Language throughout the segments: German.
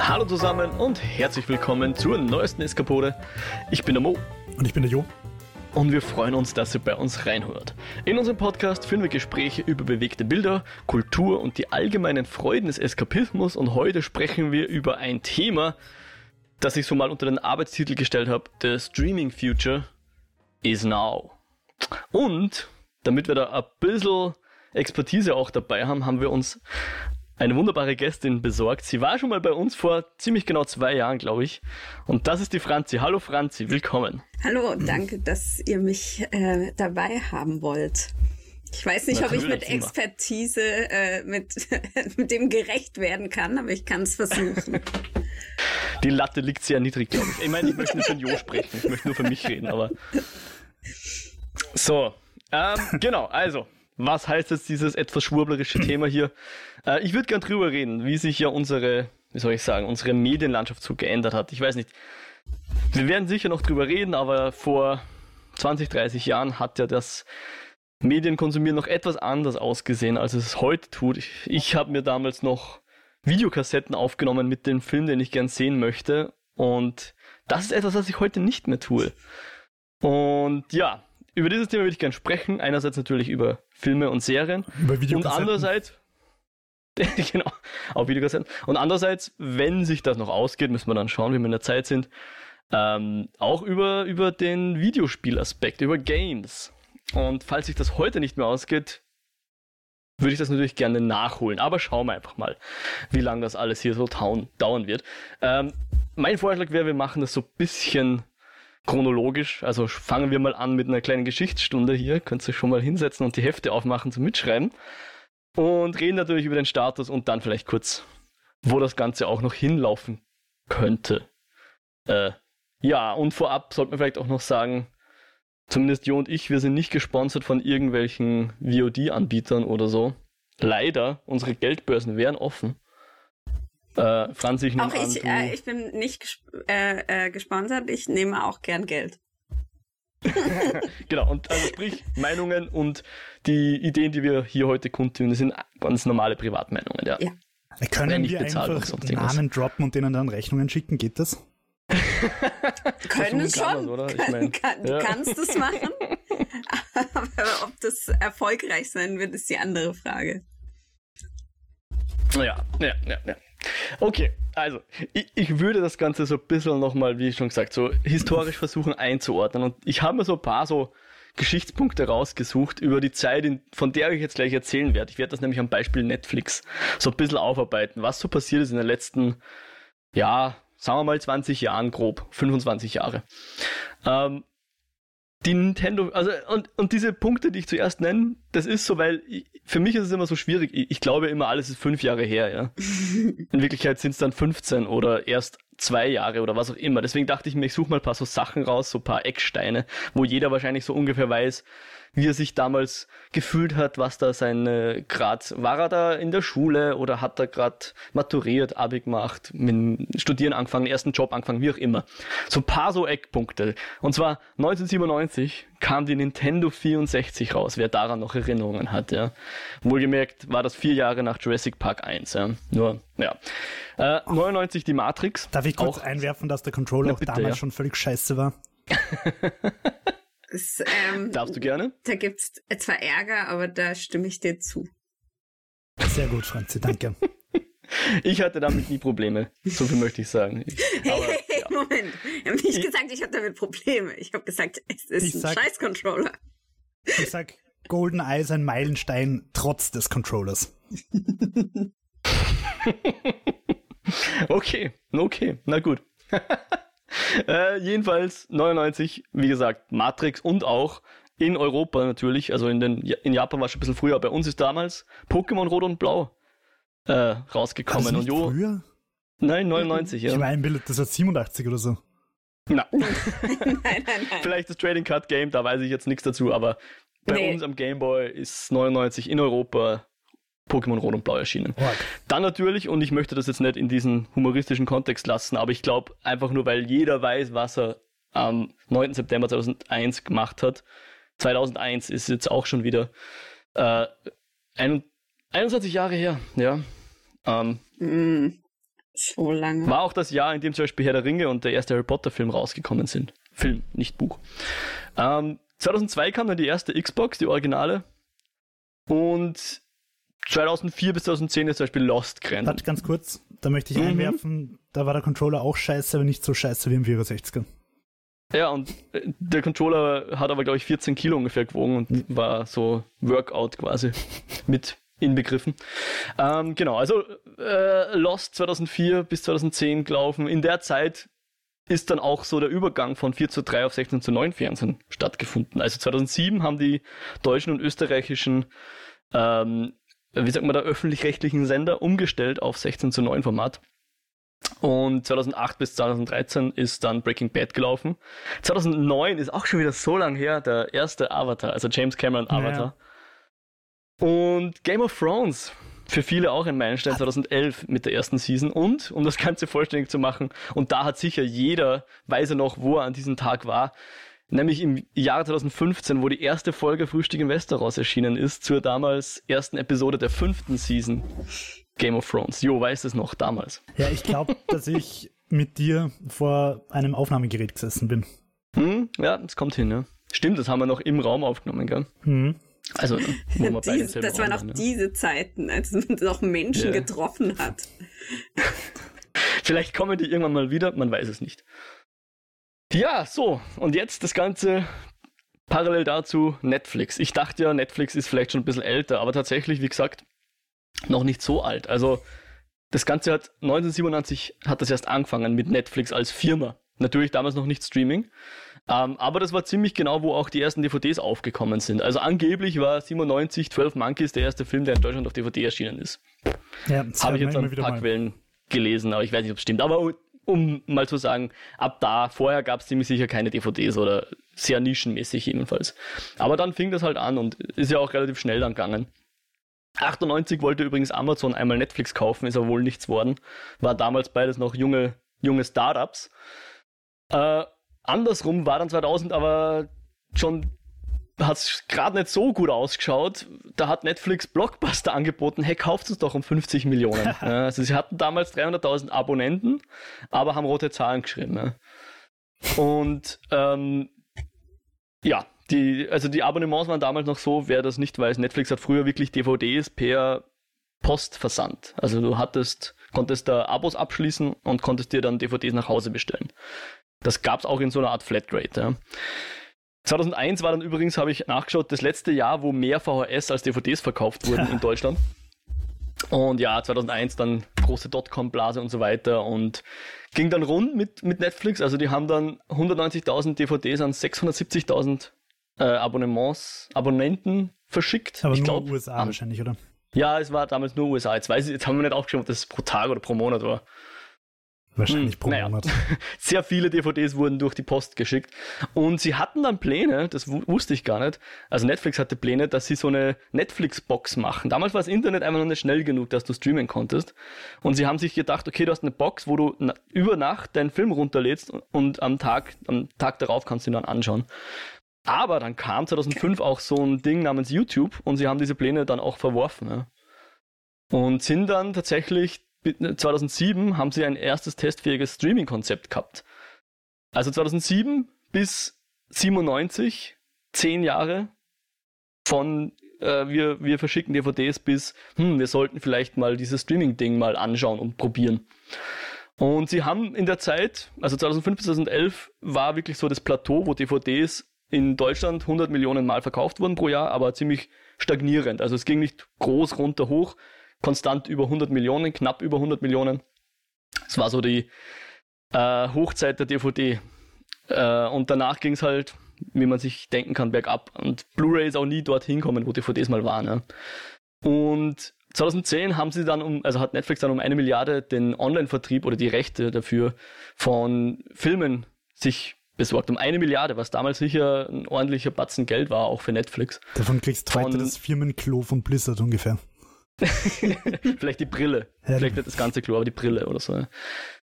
Hallo zusammen und herzlich willkommen zur neuesten Eskapode. Ich bin der Mo. Und ich bin der Jo. Und wir freuen uns, dass ihr bei uns reinhört. In unserem Podcast führen wir Gespräche über bewegte Bilder, Kultur und die allgemeinen Freuden des Eskapismus. Und heute sprechen wir über ein Thema, das ich so mal unter den Arbeitstitel gestellt habe: The Streaming Future is Now. Und damit wir da ein bisschen Expertise auch dabei haben, haben wir uns eine wunderbare Gästin besorgt. Sie war schon mal bei uns vor ziemlich genau zwei Jahren, glaube ich. Und das ist die Franzi. Hallo Franzi, willkommen. Hallo, danke, dass ihr mich äh, dabei haben wollt. Ich weiß nicht, ob ich mit Expertise äh, mit, mit dem gerecht werden kann, aber ich kann es versuchen. Die Latte liegt sehr niedrig, glaube ich. Ich meine, ich möchte nicht von Jo sprechen, ich möchte nur für mich reden, aber. So, ähm, genau, also, was heißt jetzt dieses etwas schwurblerische Thema hier? Äh, ich würde gern drüber reden, wie sich ja unsere, wie soll ich sagen, unsere Medienlandschaft so geändert hat. Ich weiß nicht. Wir werden sicher noch drüber reden, aber vor 20, 30 Jahren hat ja das Medienkonsumieren noch etwas anders ausgesehen, als es heute tut. Ich, ich habe mir damals noch Videokassetten aufgenommen mit dem Film, den ich gern sehen möchte. Und das ist etwas, was ich heute nicht mehr tue. Und ja, über dieses Thema würde ich gerne sprechen. Einerseits natürlich über Filme und Serien. Über Und andererseits, genau, auf Videokassetten. Und andererseits, wenn sich das noch ausgeht, müssen wir dann schauen, wie wir in der Zeit sind, ähm, auch über, über den Videospielaspekt, über Games. Und falls sich das heute nicht mehr ausgeht, würde ich das natürlich gerne nachholen. Aber schauen wir einfach mal, wie lange das alles hier so dauern wird. Ähm, mein Vorschlag wäre, wir machen das so ein bisschen chronologisch. Also fangen wir mal an mit einer kleinen Geschichtsstunde hier. Könnt ihr schon mal hinsetzen und die Hefte aufmachen zum Mitschreiben. Und reden natürlich über den Status und dann vielleicht kurz, wo das Ganze auch noch hinlaufen könnte. Äh, ja, und vorab sollte man vielleicht auch noch sagen, zumindest Jo und ich, wir sind nicht gesponsert von irgendwelchen VOD-Anbietern oder so. Leider, unsere Geldbörsen wären offen. Äh, Franzi, ich nehme Auch ich, an, äh, ich bin nicht gesp äh, äh, gesponsert, ich nehme auch gern Geld. genau, und also sprich, Meinungen und die Ideen, die wir hier heute kundtun, das sind ganz normale Privatmeinungen, ja. Ja. Können nicht wir bezahlt einfach sonst irgendwas. Namen droppen und denen dann Rechnungen schicken? Geht das? Können kann schon. Ich mein, kann, ja. Du kannst es machen. Aber ob das erfolgreich sein wird, ist die andere Frage. Ja, ja, ja, ja. Okay, also ich, ich würde das Ganze so ein bisschen nochmal, wie schon gesagt, so historisch versuchen einzuordnen. Und ich habe mir so ein paar so Geschichtspunkte rausgesucht über die Zeit, von der ich jetzt gleich erzählen werde. Ich werde das nämlich am Beispiel Netflix so ein bisschen aufarbeiten, was so passiert ist in den letzten, ja, sagen wir mal 20 Jahren grob, 25 Jahre. Ähm, die Nintendo, also und, und diese Punkte, die ich zuerst nenne, das ist so, weil ich, für mich ist es immer so schwierig. Ich, ich glaube immer, alles ist fünf Jahre her, ja. In Wirklichkeit sind es dann 15 oder erst zwei Jahre oder was auch immer. Deswegen dachte ich mir, ich suche mal ein paar so Sachen raus, so ein paar Ecksteine, wo jeder wahrscheinlich so ungefähr weiß, wie er sich damals gefühlt hat, was da seine Grad, war er da in der Schule oder hat er gerade maturiert, Abi gemacht, mit Studieren angefangen, ersten Job angefangen, wie auch immer. So ein paar so Eckpunkte. Und zwar 1997 kam die Nintendo 64 raus, wer daran noch Erinnerungen hat, ja. Wohlgemerkt war das vier Jahre nach Jurassic Park 1, ja. Nur, ja. Äh, 99 die Matrix. Darf ich kurz Auch- einwerfen, dass der Controller Na, auch bitte, damals ja. schon völlig scheiße war? Es, ähm, Darfst du gerne? Da gibt's zwar Ärger, aber da stimme ich dir zu. Sehr gut, Franzi, danke. Ich hatte damit nie Probleme. So viel möchte ich sagen. Ich, Hey, aber, hey, hey, ja. Moment. Ich habe nicht gesagt, ich habe damit Probleme. Ich habe gesagt, es ist Ich ein sag- Scheiß-Controller. Ich sag, GoldenEye ist ein Meilenstein trotz des Controllers. Okay, okay, na gut. Äh, jedenfalls 99, wie gesagt, Matrix und auch in Europa natürlich, also in, den, in Japan war es schon ein bisschen früher, bei uns ist damals Pokémon Rot und Blau äh, War das rausgekommen. Und Jo, früher? nein, 99, Ich ja. meine, Bill, das war 87 oder so. Na, nein, nein, nein. vielleicht das Trading Card Game, da weiß ich jetzt nichts dazu, aber bei Nee. uns am Game Boy ist 99 in Europa Pokémon Rot und Blau erschienen. Org. Dann natürlich, und ich möchte das jetzt nicht in diesen humoristischen Kontext lassen, aber ich glaube einfach nur, weil jeder weiß, was er am 9. September 2001 gemacht hat. 2001 ist jetzt auch schon wieder äh, ein, 21 Jahre her, ja. Ähm, Mm. So lange. War auch das Jahr, in dem zum Beispiel Herr der Ringe und der erste Harry Potter Film rausgekommen sind. Film, nicht Buch. Ähm, 2002 kam dann die erste Xbox, die Originale. Und 2004 bis 2010 ist zum Beispiel Lost gerannt. Warte, ganz kurz, da möchte ich mhm. einwerfen, da war der Controller auch scheiße, aber nicht so scheiße wie im 64er. Ja, und äh, der Controller hat aber, glaube ich, 14 Kilo ungefähr gewogen und war so Workout quasi mit inbegriffen. Ähm, genau, also äh, Lost 2004 bis 2010 gelaufen. In der Zeit ist dann auch so der Übergang von 4 zu 3 auf 16 zu 9 Fernsehen stattgefunden. Also 2007 haben die deutschen und österreichischen, ähm, wie sagt man da, öffentlich-rechtlichen Sender umgestellt auf 16 zu 9 Format. Und 2008 bis 2013 ist dann Breaking Bad gelaufen. 2009 ist auch schon wieder so lang her, der erste Avatar, also James Cameron Avatar. Ja. Und Game of Thrones, für viele auch ein Meilenstein 2011 mit der ersten Season. Und, um das Ganze vollständig zu machen, und da hat sicher jeder, weiß er noch, wo er an diesem Tag war, nämlich im Jahr 2015, wo die erste Folge Frühstück in Westeros erschienen ist, zur damals ersten Episode der fünften Season. Game of Thrones. Jo, weiß es noch damals. Ja, ich glaube, dass ich mit dir vor einem Aufnahmegerät gesessen bin. Hm, ja, das kommt hin, ja. Stimmt, das haben wir noch im Raum aufgenommen, gell? Mhm. Also, wo man Dies, das waren auch ja. diese Zeiten, als man noch Menschen yeah. getroffen hat. Vielleicht kommen die irgendwann mal wieder, man weiß es nicht. Ja, so, und jetzt das Ganze parallel dazu Netflix. Ich dachte ja, Netflix ist vielleicht schon ein bisschen älter, aber tatsächlich, wie gesagt, noch nicht so alt. Also das Ganze hat 1997 hat das erst angefangen mit Netflix als Firma. Natürlich damals noch nicht Streaming. Ähm, aber das war ziemlich genau, wo auch die ersten DVDs aufgekommen sind. Also angeblich war 97 12 Monkeys der erste Film, der in Deutschland auf DVD erschienen ist. Ja, Habe ich jetzt an ein paar. Quellen gelesen, aber ich weiß nicht, ob es stimmt. Aber um mal zu sagen, ab da, vorher gab es ziemlich sicher keine DVDs oder sehr nischenmäßig jedenfalls. Aber dann fing das halt an und ist ja auch relativ schnell dann gegangen. 98 wollte übrigens Amazon einmal Netflix kaufen, ist aber wohl nichts worden. War damals beides noch junge, junge Startups. Äh, andersrum war dann 2000 aber schon hat es gerade nicht so gut ausgeschaut. Da hat Netflix Blockbuster angeboten, hey, kauft es doch um 50 Millionen. ja, also sie hatten damals 300.000 Abonnenten, aber haben rote Zahlen geschrieben. Ja. Und ähm, ja, die, also die Abonnements waren damals noch so, wer das nicht weiß, Netflix hat früher wirklich DVDs per Post versandt. Also du hattest, konntest da Abos abschließen und konntest dir dann DVDs nach Hause bestellen. Das gab es auch in so einer Art Flatrate. Ja. 2001 war dann übrigens, habe ich nachgeschaut, das letzte Jahr, wo mehr VHS als DVDs verkauft wurden in Deutschland. Und ja, 2001 dann große Dotcom-Blase und so weiter und ging dann rund mit, mit Netflix. Also die haben dann 190.000 DVDs an 670.000 äh, Abonnements, Abonnenten verschickt. Aber ich nur glaub, USA an, wahrscheinlich, oder? Ja, es war damals nur USA. Jetzt weiß ich, jetzt haben wir nicht aufgeschrieben, ob das pro Tag oder pro Monat war. Wahrscheinlich hm, pro naja. Monat. Sehr viele DVDs wurden durch die Post geschickt. Und sie hatten dann Pläne, das wusste ich gar nicht. Also Netflix hatte Pläne, dass sie so eine Netflix-Box machen. Damals war das Internet einfach noch nicht schnell genug, dass du streamen konntest. Und sie haben sich gedacht, okay, du hast eine Box, wo du über Nacht deinen Film runterlädst und am Tag, am Tag darauf kannst du ihn dann anschauen. Aber dann kam 2005 auch so ein Ding namens YouTube und sie haben diese Pläne dann auch verworfen. Ja. Und sind dann tatsächlich, 2007 haben sie ein erstes testfähiges Streaming-Konzept gehabt. Also 2007 bis 97, zehn Jahre von äh, wir, wir verschicken DVDs bis, hm, wir sollten vielleicht mal dieses Streaming-Ding mal anschauen und probieren. Und sie haben in der Zeit, also 2005 bis 2011, war wirklich so das Plateau, wo DVDs in Deutschland 100 Millionen Mal verkauft wurden pro Jahr, aber ziemlich stagnierend. Also es ging nicht groß runter hoch, konstant über 100 Millionen, knapp über 100 Millionen. Es war so die äh, Hochzeit der DVD. Äh, und danach ging es halt, wie man sich denken kann, bergab. Und Blu-ray ist auch nie dorthin kommen, wo DVDs mal waren. Ja. Und 2010 haben sie dann um, also hat Netflix dann um eine Milliarde den Online-Vertrieb oder die Rechte dafür von Filmen sich besorgt. Um eine Milliarde, was damals sicher ein ordentlicher Batzen Geld war, auch für Netflix. Davon kriegst du heute das Firmenklo von Blizzard ungefähr. Vielleicht die Brille. Ja, Vielleicht nicht das ganze Klo, aber die Brille oder so.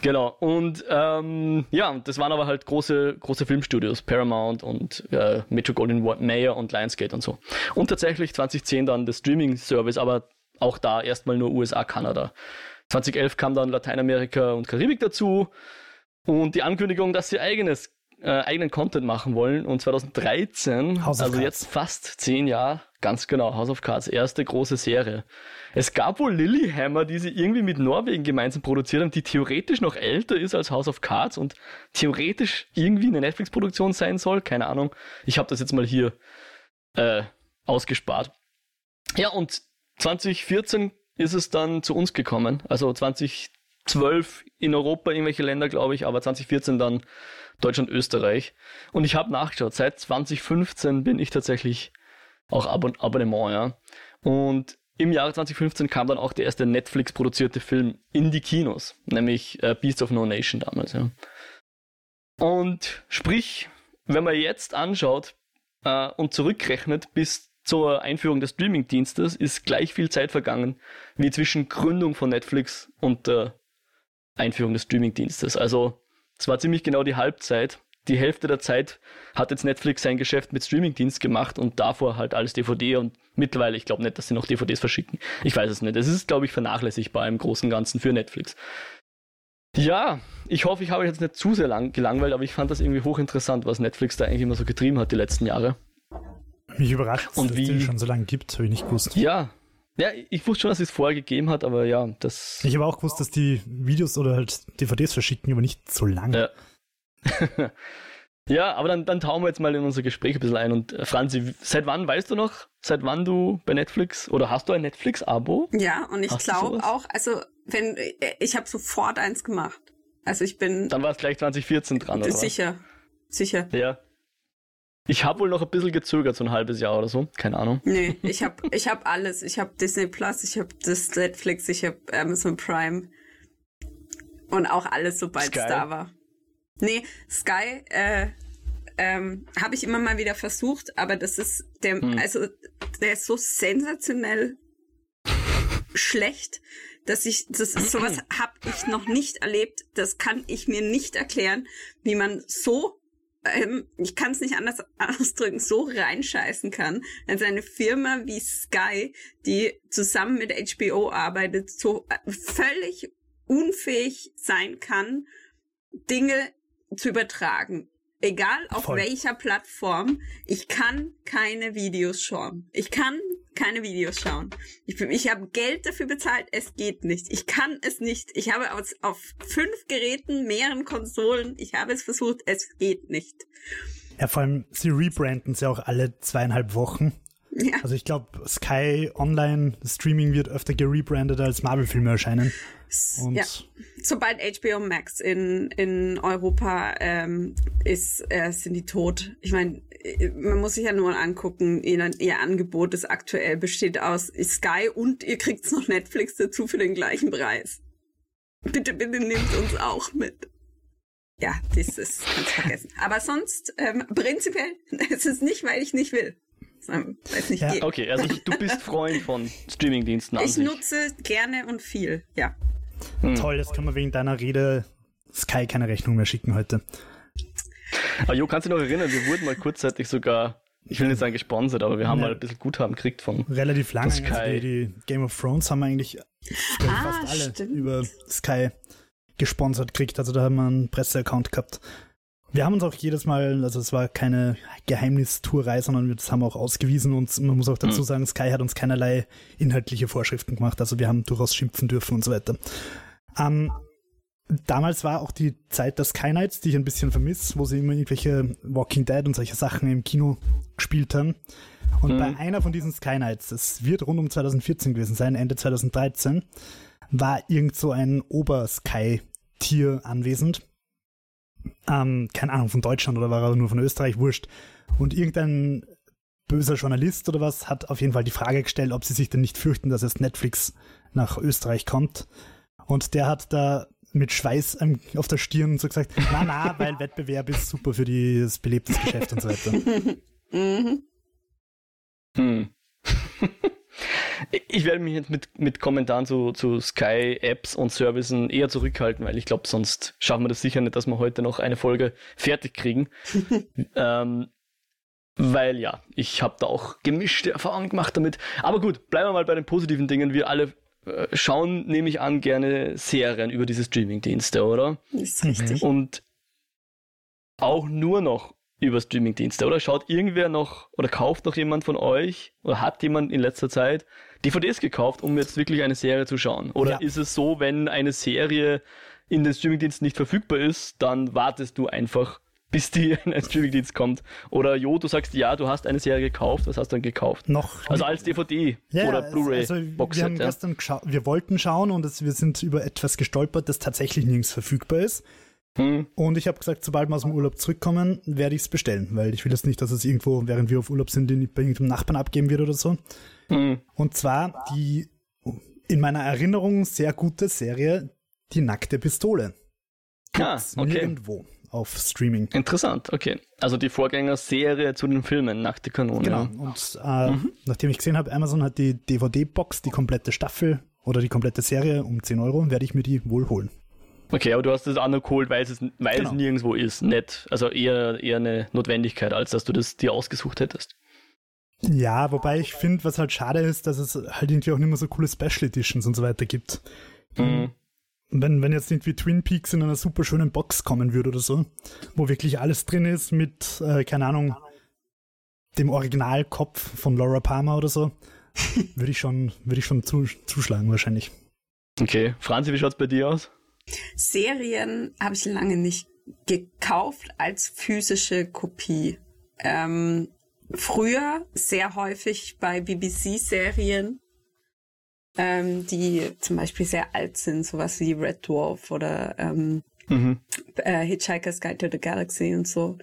Genau. Und ähm, ja, das waren aber halt große, große Filmstudios, Paramount und äh, Metro Golden Mayer und Lionsgate und so. Und tatsächlich 2010 dann das Streaming-Service, aber auch da erstmal nur USA, Kanada. 2011 kam dann Lateinamerika und Karibik dazu und die Ankündigung, dass sie eigenes, äh, eigenen Content machen wollen. Und 2013, House of also jetzt fast zehn Jahre, ganz genau, House of Cards, erste große Serie. Es gab wohl Lilyhammer, die sie irgendwie mit Norwegen gemeinsam produziert haben, die theoretisch noch älter ist als House of Cards und theoretisch irgendwie eine Netflix-Produktion sein soll. Keine Ahnung. Ich habe das jetzt mal hier äh, ausgespart. Ja, und 2014 ist es dann zu uns gekommen. Also 2012 in Europa irgendwelche Länder, glaube ich, aber 2014 dann Deutschland, Österreich. Und ich habe nachgeschaut, seit 2015 bin ich tatsächlich auch Abon Abonnement, ja. Und im Jahre 2015 kam dann auch der erste Netflix-produzierte Film in die Kinos, nämlich äh, Beasts of No Nation damals, ja. Und sprich, wenn man jetzt anschaut äh, und zurückrechnet bis zur Einführung des Streaming-Dienstes, ist gleich viel Zeit vergangen wie zwischen Gründung von Netflix und der Einführung des Streaming-Dienstes. Also es war ziemlich genau die Halbzeit. Die Hälfte der Zeit hat jetzt Netflix sein Geschäft mit Streaming-Dienst gemacht und davor halt alles DVD und mittlerweile, ich glaube nicht, dass sie noch DVDs verschicken. Ich weiß es nicht. Es ist, glaube ich, vernachlässigbar im Großen und Ganzen für Netflix. Ja, ich hoffe, ich habe euch jetzt nicht zu sehr lang gelangweilt, aber ich fand das irgendwie hochinteressant, was Netflix da eigentlich immer so getrieben hat die letzten Jahre. Mich überrascht, Und dass wie- es die schon so lange gibt, habe ich nicht gewusst. Ja, ja, ich wusste schon, dass es vorher gegeben hat, aber ja, das. Ich habe auch gewusst, dass die Videos oder halt DVDs verschicken, aber nicht so lange. Ja. ja, aber dann, dann tauchen wir jetzt mal in unser Gespräch ein bisschen ein. Und äh, Franzi, seit wann weißt du noch, seit wann du bei Netflix oder hast du ein Netflix-Abo? Ja, und ich glaube auch, also wenn ich habe sofort eins gemacht. Also ich bin Dann war es gleich 2014 dran, oder? was? sicher, sicher. Ja. Ich habe wohl noch ein bisschen gezögert, so ein halbes Jahr oder so. Keine Ahnung. Nee, ich habe ich hab alles. Ich habe Disney Plus, ich habe das Netflix, ich habe Amazon Prime und auch alles, sobald es da war. Nee, Sky äh, ähm, habe ich immer mal wieder versucht, aber das ist der, Hm. also der ist so sensationell schlecht, dass ich, das ist sowas habe ich noch nicht erlebt. Das kann ich mir nicht erklären, wie man so ähm, ich kann es nicht anders ausdrücken, so reinscheißen kann, als eine Firma wie Sky, die zusammen mit HBO arbeitet, so äh, völlig unfähig sein kann, Dinge zu übertragen. Egal auf Voll. welcher Plattform, ich kann keine Videos schauen. Ich kann keine Videos schauen. Ich, ich habe Geld dafür bezahlt, es geht nicht. Ich kann es nicht. Ich habe aus, auf fünf Geräten, mehreren Konsolen, ich habe es versucht, es geht nicht. Ja, vor allem, sie rebranden sie auch alle zweieinhalb Wochen. Ja. Also ich glaube, Sky Online Streaming wird öfter gerebrandet als Marvel-Filme erscheinen. Und ja. Sobald HBO Max in, in Europa ähm, ist, äh, sind die tot. Ich meine, man muss sich ja nur angucken, ihr, ihr Angebot ist aktuell besteht aus Sky und ihr kriegt noch Netflix dazu für den gleichen Preis. Bitte, bitte nehmt uns auch mit. Ja, das ist ganz vergessen. Aber sonst, ähm, prinzipiell, es ist nicht, weil ich nicht will. Es nicht Ja. Okay, also du bist Freund von Streamingdiensten Ich sich. nutze gerne und viel, ja. toll, jetzt kann man wegen deiner Rede Sky keine Rechnung mehr schicken heute. Aber Jo, kannst du dich noch erinnern, wir wurden mal kurzzeitig sogar, ich will nicht sagen gesponsert, aber wir haben Ja. mal ein bisschen Guthaben gekriegt von. Relativ lange. Das Also Sky. die, die Game of Thrones haben wir eigentlich ich, Ah, fast alle stimmt. über Sky gesponsert gekriegt. Also da haben wir einen Presseaccount gehabt. Wir haben uns auch jedes Mal, also es war keine Geheimnistourei, sondern wir das haben auch ausgewiesen und man muss auch dazu Mhm. sagen, Sky hat uns keinerlei inhaltliche Vorschriften gemacht. Also wir haben durchaus schimpfen dürfen und so weiter. Ähm, damals war auch die Zeit der Sky Nights, die ich ein bisschen vermisse, wo sie immer irgendwelche Walking Dead und solche Sachen im Kino gespielt haben. Und Mhm. bei einer von diesen Sky Nights, das wird rund um 2014 gewesen sein, Ende 2013, war irgend so ein Ober-Sky-Tier anwesend. Ähm, keine Ahnung, von Deutschland oder war er nur von Österreich, wurscht. Und irgendein böser Journalist oder was hat auf jeden Fall die Frage gestellt, ob sie sich denn nicht fürchten, dass jetzt Netflix nach Österreich kommt. Und der hat da mit Schweiß auf der Stirn so gesagt, na na, weil Wettbewerb ist super für die, das belebtes Geschäft und so weiter. Mhm. Hm. Ich werde mich jetzt mit, mit Kommentaren zu, zu Sky-Apps und Servicen eher zurückhalten, weil ich glaube, sonst schaffen wir das sicher nicht, dass wir heute noch eine Folge fertig kriegen. ähm, weil ja, ich habe da auch gemischte Erfahrungen gemacht damit. Aber gut, bleiben wir mal bei den positiven Dingen. Wir alle äh, schauen, nehme ich an, gerne Serien über diese Streamingdienste, oder? Das ist richtig. Und auch nur noch über Streamingdienste, oder? Schaut irgendwer noch oder kauft noch jemand von euch oder hat jemand in letzter Zeit DVDs gekauft, um jetzt wirklich eine Serie zu schauen? Oder Ja. ist es so, wenn eine Serie in den Streamingdiensten nicht verfügbar ist, dann wartest du einfach, bis die in einen Streamingdienst kommt? Oder Jo, du sagst, ja, du hast eine Serie gekauft, was hast du dann gekauft? Noch. Also als DVD Ja, oder also Blu-ray-Boxset. wir haben ja. gestern geschaut, wir wollten schauen und es, wir sind über etwas gestolpert, das tatsächlich nirgends verfügbar ist. Hm. Und ich habe gesagt, sobald wir aus dem Urlaub zurückkommen, werde ich es bestellen, weil ich will jetzt nicht, dass es irgendwo, während wir auf Urlaub sind, in, bei irgendeinem Nachbarn abgeben wird oder so. Hm. Und zwar die in meiner Erinnerung sehr gute Serie Die nackte Pistole. Ah, Gibt's okay. Nirgendwo auf Streaming. Interessant, okay. Also die Vorgängerserie zu den Filmen, Nackte Kanone. Genau. Und äh, nachdem ich gesehen habe, Amazon hat die DVD-Box, die komplette Staffel oder die komplette Serie um 10 Euro, werde ich mir die wohl holen. Okay, aber du hast das auch noch geholt, weil es, weil Genau. es nirgendwo ist. Nicht, also eher, eher eine Notwendigkeit, als dass du das dir ausgesucht hättest. Ja, wobei ich finde, was halt schade ist, dass es halt irgendwie auch nicht mehr so coole Special Editions und so weiter gibt. Mhm. Wenn, wenn jetzt irgendwie Twin Peaks in einer super schönen Box kommen würde oder so, wo wirklich alles drin ist mit, äh, keine Ahnung, dem Originalkopf von Laura Palmer oder so, würde ich schon, würde ich schon zu, zuschlagen wahrscheinlich. Okay, Franzi, wie schaut's bei dir aus? Serien habe ich lange nicht gekauft als physische Kopie. Ähm, früher sehr häufig bei BBC-Serien, ähm, die zum Beispiel sehr alt sind, sowas wie Red Dwarf oder ähm, Mhm. äh, Hitchhiker's Guide to the Galaxy und so.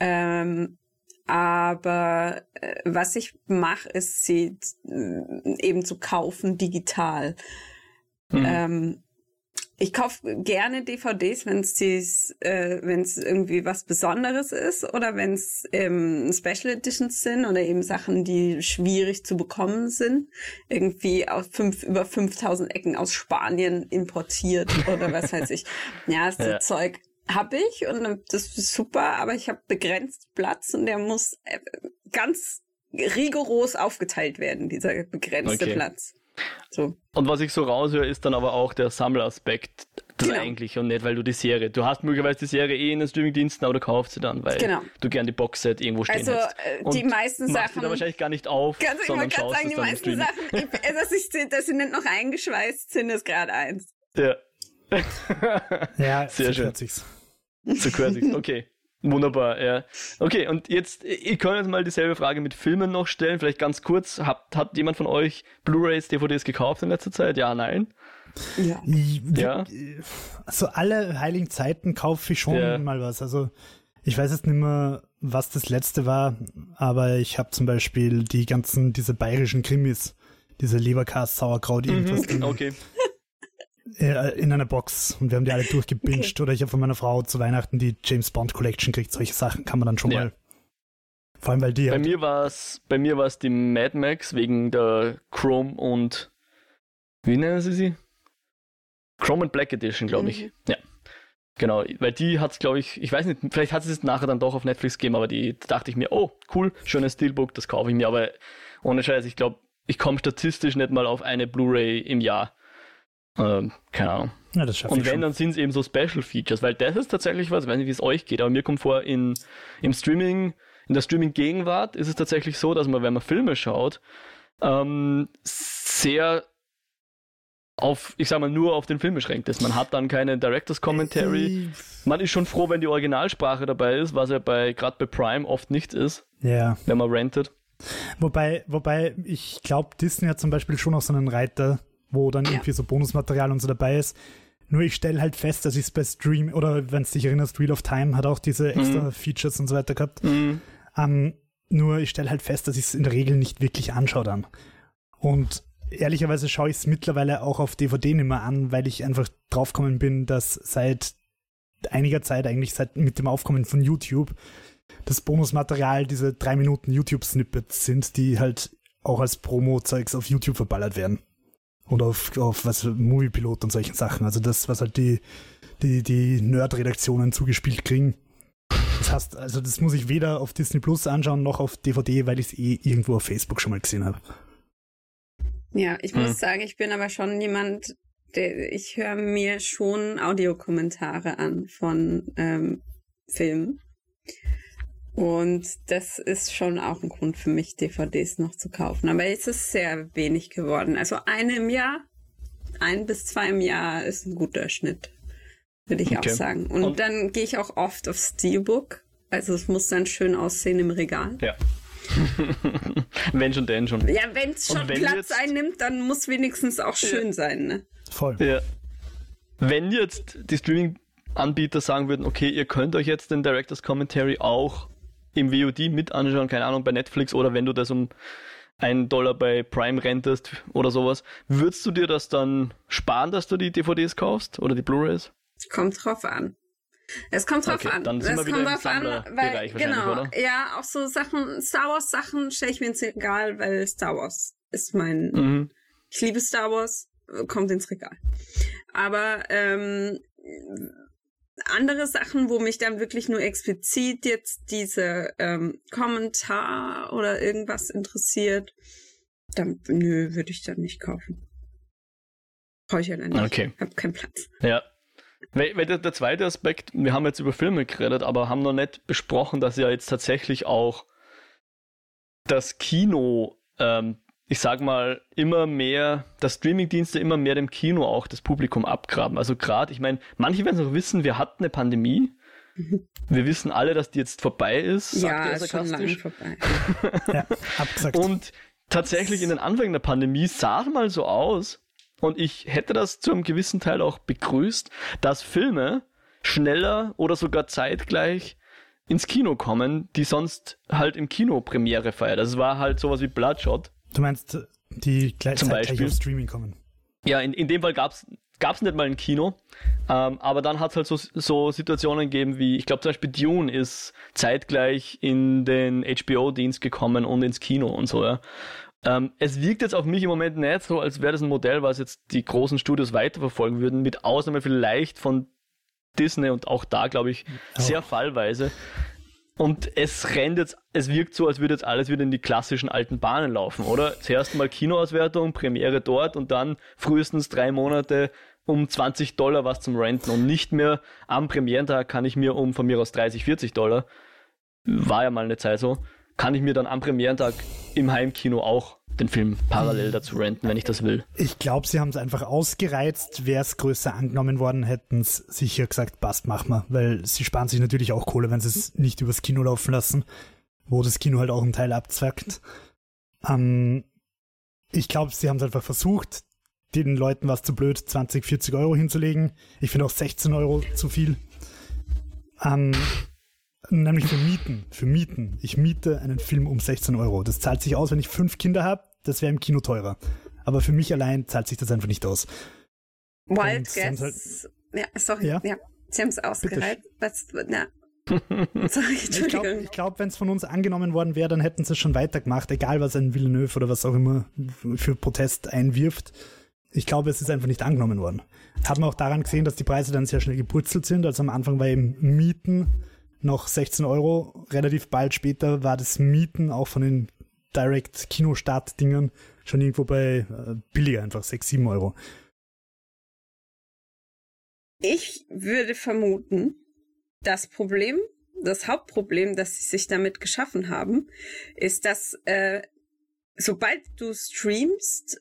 Ähm, aber äh, was ich mache, ist sie äh, eben zu kaufen digital. Mhm. Ähm, ich kaufe gerne DVDs, wenn es äh, wenn es irgendwie was Besonderes ist oder wenn es ähm, Special Editions sind oder eben Sachen, die schwierig zu bekommen sind. Irgendwie aus fünf, über 5000 Ecken aus Spanien importiert oder was weiß ich. Ja, das Ja. Zeug habe ich und das ist super, aber ich habe begrenzt Platz und der muss äh, ganz rigoros aufgeteilt werden, dieser begrenzte Okay. Platz. So. Und was ich so raushöre, ist dann aber auch der Sammelaspekt. Genau. eigentlich und nicht, weil du die Serie. Du hast möglicherweise die Serie eh in den Streamingdiensten, aber du kaufst sie dann, weil Genau. du gern die Boxset irgendwo stehen Also äh, Und die meisten machst Sachen. du da wahrscheinlich gar nicht auf, Ganz, ich sondern wollte gerade sagen, die dann meisten. Sachen, ich, äh, dass, ich, dass sie nicht noch eingeschweißt sind, ist gerade eins. Ja. Ja, Sehr so schön. Zu Quersix, okay. Wunderbar, ja. Okay, und jetzt, ich kann jetzt mal dieselbe Frage mit Filmen noch stellen, vielleicht ganz kurz. Hat, hat jemand von euch Blu-Rays, DVDs gekauft in letzter Zeit? Ja, nein? Ja. Ja. Also alle heiligen Zeiten kaufe ich schon Ja. mal was. Also ich weiß jetzt nicht mehr, was das letzte war, aber ich habe zum Beispiel die ganzen, diese bayerischen Krimis, diese Leberkast, Sauerkraut, irgendwas drin, Okay. Äh, in einer Box und wir haben die alle durchgebinged oder ich habe von meiner Frau zu Weihnachten die James Bond Collection gekriegt. Solche Sachen kann man dann schon Ja. mal. Vor allem, weil die Bei halt, mir war es bei mir war es die Mad Max wegen der Chrome und wie nennen sie sie? Chrome und Black Edition, glaube ich. Mhm. Ja. Genau, weil die hat es, glaube ich, ich weiß nicht, vielleicht hat sie es nachher dann doch auf Netflix gegeben, aber die da dachte ich mir, oh, cool, schönes Steelbook, das kaufe ich mir, aber ohne Scheiß, ich glaube, ich komme statistisch nicht mal auf eine Blu-ray im Jahr. Ähm, keine Ahnung. ja, das schaffe Und wenn, schon. dann sind es eben so Special Features, weil das ist tatsächlich was, ich weiß nicht, wie es euch geht, aber mir kommt vor, in, im Streaming, in der Streaming-Gegenwart ist es tatsächlich so, dass man, wenn man Filme schaut, ähm, sehr auf, ich sag mal, nur auf den Film beschränkt ist. Man hat dann keine Directors Commentary. Man ist schon froh, wenn die Originalsprache dabei ist, was ja bei, gerade bei Prime oft nicht ist, Ja. wenn man rentet. Wobei, wobei, ich glaube, Disney hat zum Beispiel schon auch so einen Reiter, wo dann irgendwie so Bonusmaterial und so dabei ist. Nur ich stelle halt fest, dass ich es bei Stream, oder wenn es dich erinnerst, Wheel of Time hat auch diese extra Features und so weiter gehabt. Mhm. Ähm, nur ich stelle halt fest, dass ich es in der Regel nicht wirklich anschaue dann. Und ehrlicherweise schaue ich es mittlerweile auch auf DVD nicht mehr an, weil ich einfach draufgekommen bin, dass seit einiger Zeit, eigentlich seit mit dem Aufkommen von YouTube, das Bonusmaterial diese drei Minuten YouTube-Snippets sind, die halt auch als Promo-Zeugs auf YouTube verballert werden. Und auf, auf was Moviepilot und solchen Sachen. Also das, was halt die, die, die Nerd-Redaktionen zugespielt kriegen. Das heißt, also das muss ich weder auf Disney Plus anschauen noch auf DVD, weil ich es eh irgendwo auf Facebook schon mal gesehen habe. Ja, ich muss hm. sagen, ich bin aber schon jemand, der, ich höre mir schon Audiokommentare an von ähm, Filmen. Und das ist schon auch ein Grund für mich, DVDs noch zu kaufen. Aber jetzt ist es sehr wenig geworden. Also eine im Jahr, ein bis zwei im Jahr ist ein guter Schnitt, würde ich okay. auch sagen. Und, Und dann gehe ich auch oft auf Steelbook. Also es muss dann schön aussehen im Regal. Ja. wenn schon, denn schon. Ja, wenn es schon Platz jetzt... einnimmt, dann muss wenigstens auch schön ja. sein, ne? Voll. Ja. Wenn jetzt die Streaming-Anbieter sagen würden, okay, ihr könnt euch jetzt den Director's Commentary auch im VOD mit anschauen, keine Ahnung, bei Netflix oder wenn du das um einen Dollar bei Prime rentest oder sowas, würdest du dir das dann sparen, dass du die DVDs kaufst oder die Blu-rays? Kommt drauf an. Es kommt drauf okay, an. Dann sind es wir wieder kommt drauf an, weil genau, oder? ja, auch so Sachen, Star Wars Sachen stelle ich mir ins Regal, weil Star Wars ist mein. Mhm. Ich liebe Star Wars, kommt ins Regal. Aber ähm, andere Sachen, wo mich dann wirklich nur explizit jetzt diese ähm, Kommentar oder irgendwas interessiert, dann nö, würde ich dann nicht kaufen. Brauche ich ja dann nicht. Okay. Hab keinen Platz. Ja, weil, weil der, der, zweite Aspekt, wir haben jetzt über Filme geredet, aber haben noch nicht besprochen, dass ja jetzt tatsächlich auch das Kino, ähm, ich sag mal, immer mehr, dass Streamingdienste immer mehr dem Kino auch das Publikum abgraben. Also gerade, ich meine, manche werden es noch wissen, wir hatten eine Pandemie. Wir wissen alle, dass die jetzt vorbei ist, sagt ja, er sarkastisch. Schon lange vorbei. ja, abgesagt. Und tatsächlich in den Anfängen der Pandemie sah es mal so aus, und ich hätte das zu einem gewissen Teil auch begrüßt, dass Filme schneller oder sogar zeitgleich ins Kino kommen, die sonst halt im Kino Premiere feiert. Das war halt sowas wie Bloodshot. Du meinst, die gleich, Zum Beispiel. auf Streaming kommen? Ja, in, in dem Fall gab es nicht mal ein Kino, ähm, aber dann hat es halt so, so Situationen gegeben wie, ich glaube zum Beispiel Dune ist zeitgleich in den HBO-Dienst gekommen und ins Kino und so, ja. Ähm, es wirkt jetzt auf mich im Moment nicht so, als wäre das ein Modell, was jetzt die großen Studios weiterverfolgen würden, mit Ausnahme vielleicht von Disney und auch da, glaube ich, oh. sehr fallweise. Und es rennt jetzt, es wirkt so, als würde jetzt alles wieder in die klassischen alten Bahnen laufen, oder? Zuerst mal Kinoauswertung, Premiere dort und dann frühestens drei Monate um 20 Dollar was zum Renten und nicht mehr am Premierentag kann ich mir um von mir aus 30, 40 Dollar, war ja mal eine Zeit so, kann ich mir dann am Premierentag im Heimkino auch den Film parallel dazu renten, wenn ich das will. Ich glaube, sie haben es einfach ausgereizt. Wäre es größer angenommen worden, hätten es sicher gesagt, passt, mach mal. Weil sie sparen sich natürlich auch Kohle, wenn sie es nicht übers Kino laufen lassen, wo das Kino halt auch einen Teil abzwackt. Ähm, ich glaube, sie haben es einfach versucht, den Leuten was zu blöd, 20, 40 Euro hinzulegen. Ich finde auch 16 Euro zu viel. Ähm, Nämlich für Mieten. Für Mieten. Ich miete einen Film um 16 Euro. Das zahlt sich aus, wenn ich fünf Kinder habe. Das wäre im Kino teurer. Aber für mich allein zahlt sich das einfach nicht aus. Wild Guess. Halt, ja, sorry. Ja, ja Sie haben es. Was, ja. Sorry, Entschuldigung. Ich glaube, glaub, wenn es von uns angenommen worden wäre, dann hätten sie es schon weitergemacht, egal was ein Villeneuve oder was auch immer für Protest einwirft. Ich glaube, es ist einfach nicht angenommen worden. Hat man auch daran gesehen, dass die Preise dann sehr schnell gepurzelt sind. Also am Anfang war eben Mieten noch 16 Euro. Relativ bald später war das Mieten auch von den Direct-Kinostart-Dingern schon irgendwo bei äh, billiger, einfach 6, 7 Euro. Ich würde vermuten, das Problem, das Hauptproblem, das sie sich damit geschaffen haben, ist, dass äh, sobald du streamst,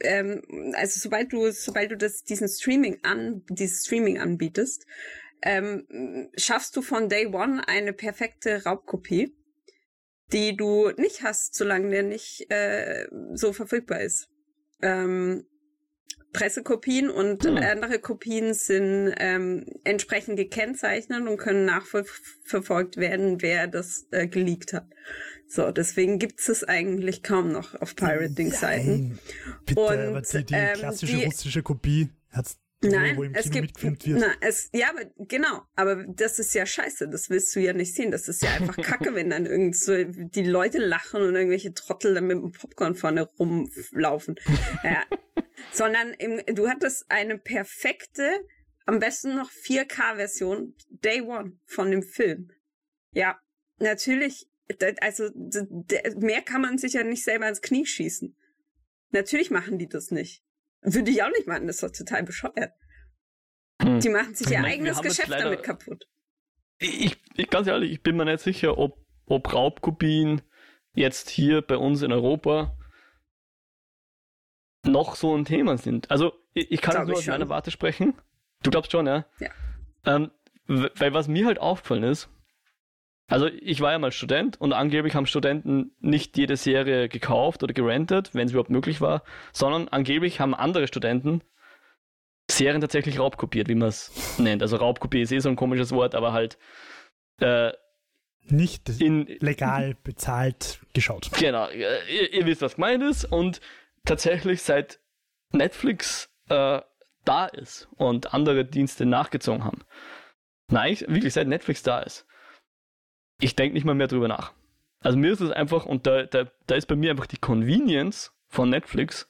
ähm, also sobald du, sobald du das, diesen Streaming an, dieses Streaming anbietest, ähm, schaffst du von Day One eine perfekte Raubkopie, die du nicht hast, solange der nicht äh, so verfügbar ist. Ähm, Pressekopien und hm. andere Kopien sind ähm, entsprechend gekennzeichnet und können nachverfolgt werden, wer das äh, geleakt hat. So, deswegen gibt es eigentlich kaum noch auf Pirating-Seiten. Bitte, und, aber die, die ähm, klassische die, russische Kopie hat's Nein, wo im es Kino gibt, wird. Na, es, ja, aber genau, aber das ist ja scheiße, das willst du ja nicht sehen. Das ist ja einfach kacke, wenn dann irgend so die Leute lachen und irgendwelche Trottel dann mit dem Popcorn vorne rumlaufen. ja. Sondern im, du hattest eine perfekte, am besten noch 4K-Version, Day One von dem Film. Ja, natürlich, also mehr kann man sich ja nicht selber ins Knie schießen. Natürlich machen die das nicht. Würde ich auch nicht machen, das ist doch total bescheuert. Hm. Die machen sich Ich ihr mein, wir eigenes Geschäft leider- damit kaputt. Ich, ich, ganz ehrlich, ich bin mir nicht sicher, ob, ob Raubkopien jetzt hier bei uns in Europa noch so ein Thema sind. Also, ich, ich kann Glaub nur aus meiner. Warte sprechen. Du glaubst schon, ja? Ja. Ähm, weil was mir halt aufgefallen ist, also ich war ja mal Student und angeblich haben Studenten nicht jede Serie gekauft oder gerentet, wenn es überhaupt möglich war, sondern angeblich haben andere Studenten Serien tatsächlich raubkopiert, wie man es nennt. Also Raubkopie ist eh so ein komisches Wort, aber halt äh, Nicht in legal bezahlt geschaut. genau, äh, ihr, ihr wisst, was gemeint ist und tatsächlich seit Netflix äh, da ist und andere Dienste nachgezogen haben. Nein, ich- wirklich seit Netflix da ist. Ich denke nicht mal mehr drüber nach. Also mir ist es einfach, und da, da, da ist bei mir einfach die Convenience von Netflix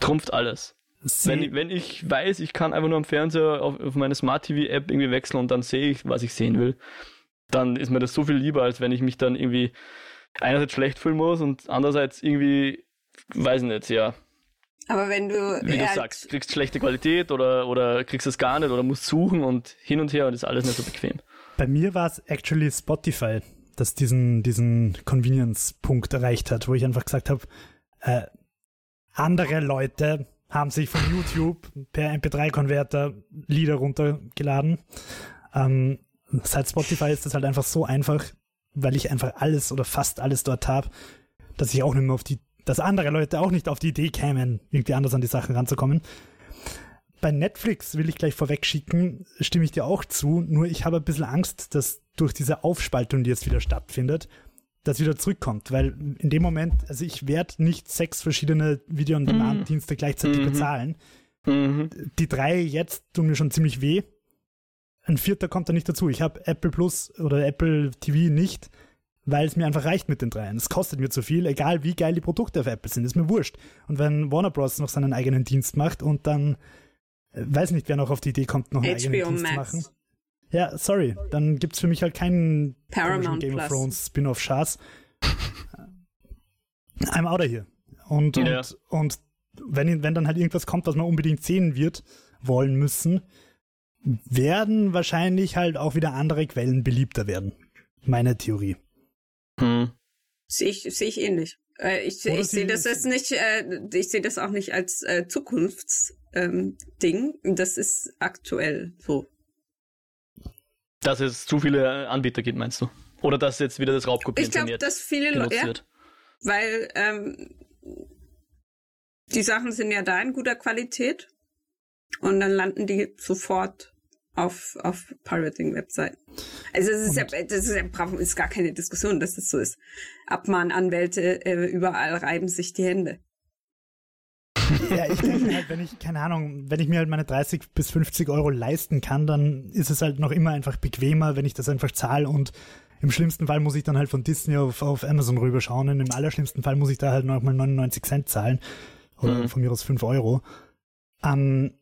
trumpft alles. Sie, Wenn, ich- wenn ich weiß, ich kann einfach nur am Fernseher auf, auf meine Smart TV App irgendwie wechseln und dann sehe ich, was ich sehen will, dann ist mir das so viel lieber, als wenn ich mich dann irgendwie einerseits schlecht fühlen muss und andererseits irgendwie, weiß nicht, ja, Aber wenn du, wie du sagst, kriegst schlechte Qualität oder, oder kriegst es gar nicht oder musst suchen und hin und her und ist alles nicht so bequem. Bei mir war es actually Spotify, das diesen, diesen Convenience-Punkt erreicht hat, wo ich einfach gesagt habe, äh, andere Leute haben sich von YouTube per MP3-Konverter Lieder runtergeladen. Ähm, seit Spotify ist das halt einfach so einfach, weil ich einfach alles oder fast alles dort habe, dass ich auch nicht mehr auf die, dass andere Leute auch nicht auf die Idee kämen, irgendwie anders an die Sachen ranzukommen. Bei Netflix will ich gleich vorweg schicken, stimme ich dir auch zu, nur ich habe ein bisschen Angst, dass durch diese Aufspaltung, die jetzt wieder stattfindet, das wieder zurückkommt, weil in dem Moment, also ich werde nicht sechs verschiedene Video-on-Demand-Dienste gleichzeitig Mhm. bezahlen. Mhm. Die drei jetzt tun mir schon ziemlich weh. Ein vierter kommt da nicht dazu. Ich habe Apple Plus oder Apple TV nicht, weil es mir einfach reicht mit den dreien. Es kostet mir zu viel, egal wie geil die Produkte auf Apple sind, ist mir wurscht. Und wenn Warner Bros. noch seinen eigenen Dienst macht und dann weiß nicht, wer noch auf die Idee kommt, noch einen eigenen HBO Dienst zu Max. machen. Ja, sorry, dann gibt's für mich halt keinen Paramount Game of Plus. Thrones Spin-off-Schatz. I'm out of here. Und, und, Ja. und wenn, wenn dann halt irgendwas kommt, was man unbedingt sehen wird, wollen müssen, werden wahrscheinlich halt auch wieder andere Quellen beliebter werden. Meine Theorie. Mhm. Sehe ich, sehe ich ähnlich. Äh, ich Oder ich sehe das jetzt nicht, äh, ich sehe das auch nicht als äh, Zukunftsding. Ähm, das ist aktuell so. Dass es zu viele Anbieter gibt, meinst du? Oder dass jetzt wieder das Raubkopieren Ich glaube, dass viele Leute, ja, weil ähm, die Sachen sind ja da in guter Qualität und dann landen die sofort auf, auf Pirating-Webseiten. Also es ist ja, das ist ja bravo- ist gar keine Diskussion, dass das so ist. Abmahnanwälte äh, überall reiben sich die Hände. Ja, ich denke halt, wenn ich, keine Ahnung, wenn ich mir halt meine 30 bis 50 Euro leisten kann, dann ist es halt noch immer einfach bequemer, wenn ich das einfach zahle und im schlimmsten Fall muss ich dann halt von Disney auf, auf Amazon rüberschauen und im allerschlimmsten Fall muss ich da halt nochmal 99 Cent zahlen oder Mhm. von mir aus 5 Euro. Ähm,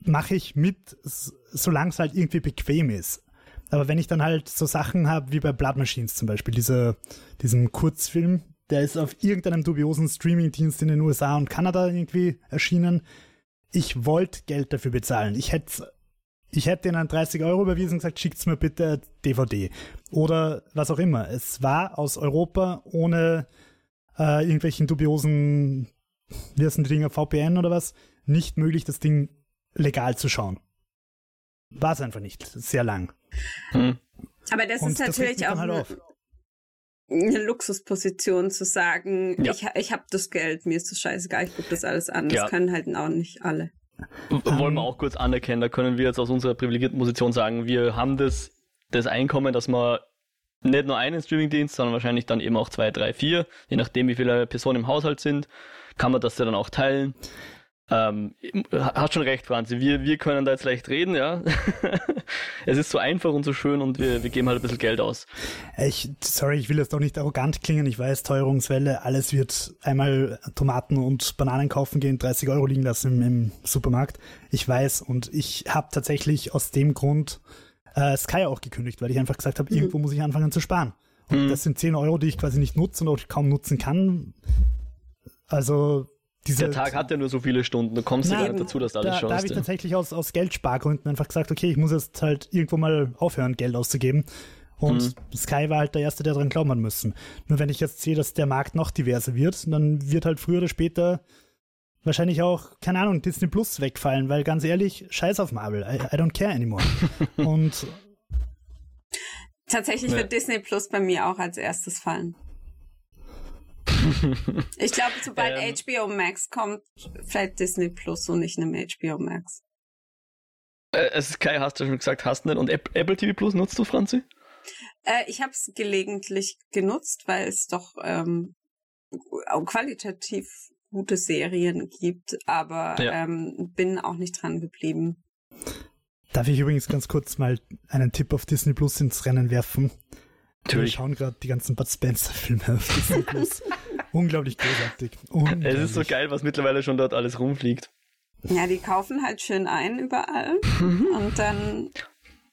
Mache ich mit, solange es halt irgendwie bequem ist. Aber wenn ich dann halt so Sachen habe wie bei Blood Machines zum Beispiel, dieser, diesen Kurzfilm, der ist auf irgendeinem dubiosen Streamingdienst in den USA und Kanada irgendwie erschienen. Ich wollte Geld dafür bezahlen. Ich hätte ich hätte ihnen 30 Euro überwiesen und gesagt, schickt's mir bitte DVD. Oder was auch immer. Es war aus Europa ohne äh, irgendwelchen dubiosen, wie heißen die Dinger, VPN oder was, nicht möglich, das Ding legal zu schauen. War es einfach nicht. Sehr lang. Mhm. Aber das Und ist das natürlich dann auch halt eine, auf. eine Luxusposition zu sagen, Ja. ich, ich habe das Geld, mir ist das scheißegal, ich gucke das alles an. Ja. Das können halt auch nicht alle. Wollen Ähm, wir auch kurz anerkennen, da können wir jetzt aus unserer privilegierten Position sagen, wir haben das, das Einkommen, dass wir nicht nur einen Streamingdienst, sondern wahrscheinlich dann eben auch zwei, drei, vier, je nachdem wie viele Personen im Haushalt sind, kann man das ja dann auch teilen. Ähm, hat schon recht, Franzi, wir, wir können da jetzt leicht reden, ja. es ist so einfach und so schön und wir, wir geben halt ein bisschen Geld aus. Ich, sorry, ich will jetzt doch nicht arrogant klingen. Ich weiß, Teuerungswelle, alles wird einmal Tomaten und Bananen kaufen gehen, 30 Euro liegen lassen im, im Supermarkt. Ich weiß und ich habe tatsächlich aus dem Grund äh, Sky auch gekündigt, weil ich einfach gesagt habe, irgendwo muss ich anfangen zu sparen. Und Mhm. das sind 10 Euro, die ich quasi nicht nutze und auch kaum nutzen kann. Also diese, Der Tag hat ja nur so viele Stunden, du kommst ja gar nicht dazu, dass du alles da, schaust. da habe ich ja. tatsächlich aus, aus Geldspargründen einfach gesagt, okay, ich muss jetzt halt irgendwo mal aufhören, Geld auszugeben. Und Mhm. Sky war halt der Erste, der dran glauben hat müssen. Nur wenn ich jetzt sehe, dass der Markt noch diverser wird, dann wird halt früher oder später wahrscheinlich auch, keine Ahnung, Disney Plus wegfallen, weil ganz ehrlich, scheiß auf Marvel, I, I don't care anymore. Und Tatsächlich Ja. wird Disney Plus bei mir auch als erstes fallen. Ich glaube, sobald Ähm. HBO Max kommt, fällt Disney Plus und nicht einem HBO Max. Äh, es ist Kai, hast du schon gesagt, hast nicht. Und App- Apple TV Plus nutzt du, Franzi? Äh, ich habe es gelegentlich genutzt, weil es doch ähm, auch qualitativ gute Serien gibt, aber Ja. ähm, bin auch nicht dran geblieben. darf ich übrigens ganz kurz mal einen Tipp auf Disney Plus ins Rennen werfen? Wir Natürlich. schauen gerade die ganzen Bud Spencer-Filme auf Disney Plus. Unglaublich großartig. Es Unglaublich. ist so geil, was mittlerweile schon dort alles rumfliegt. Ja, die kaufen halt schön ein überall Mhm. und dann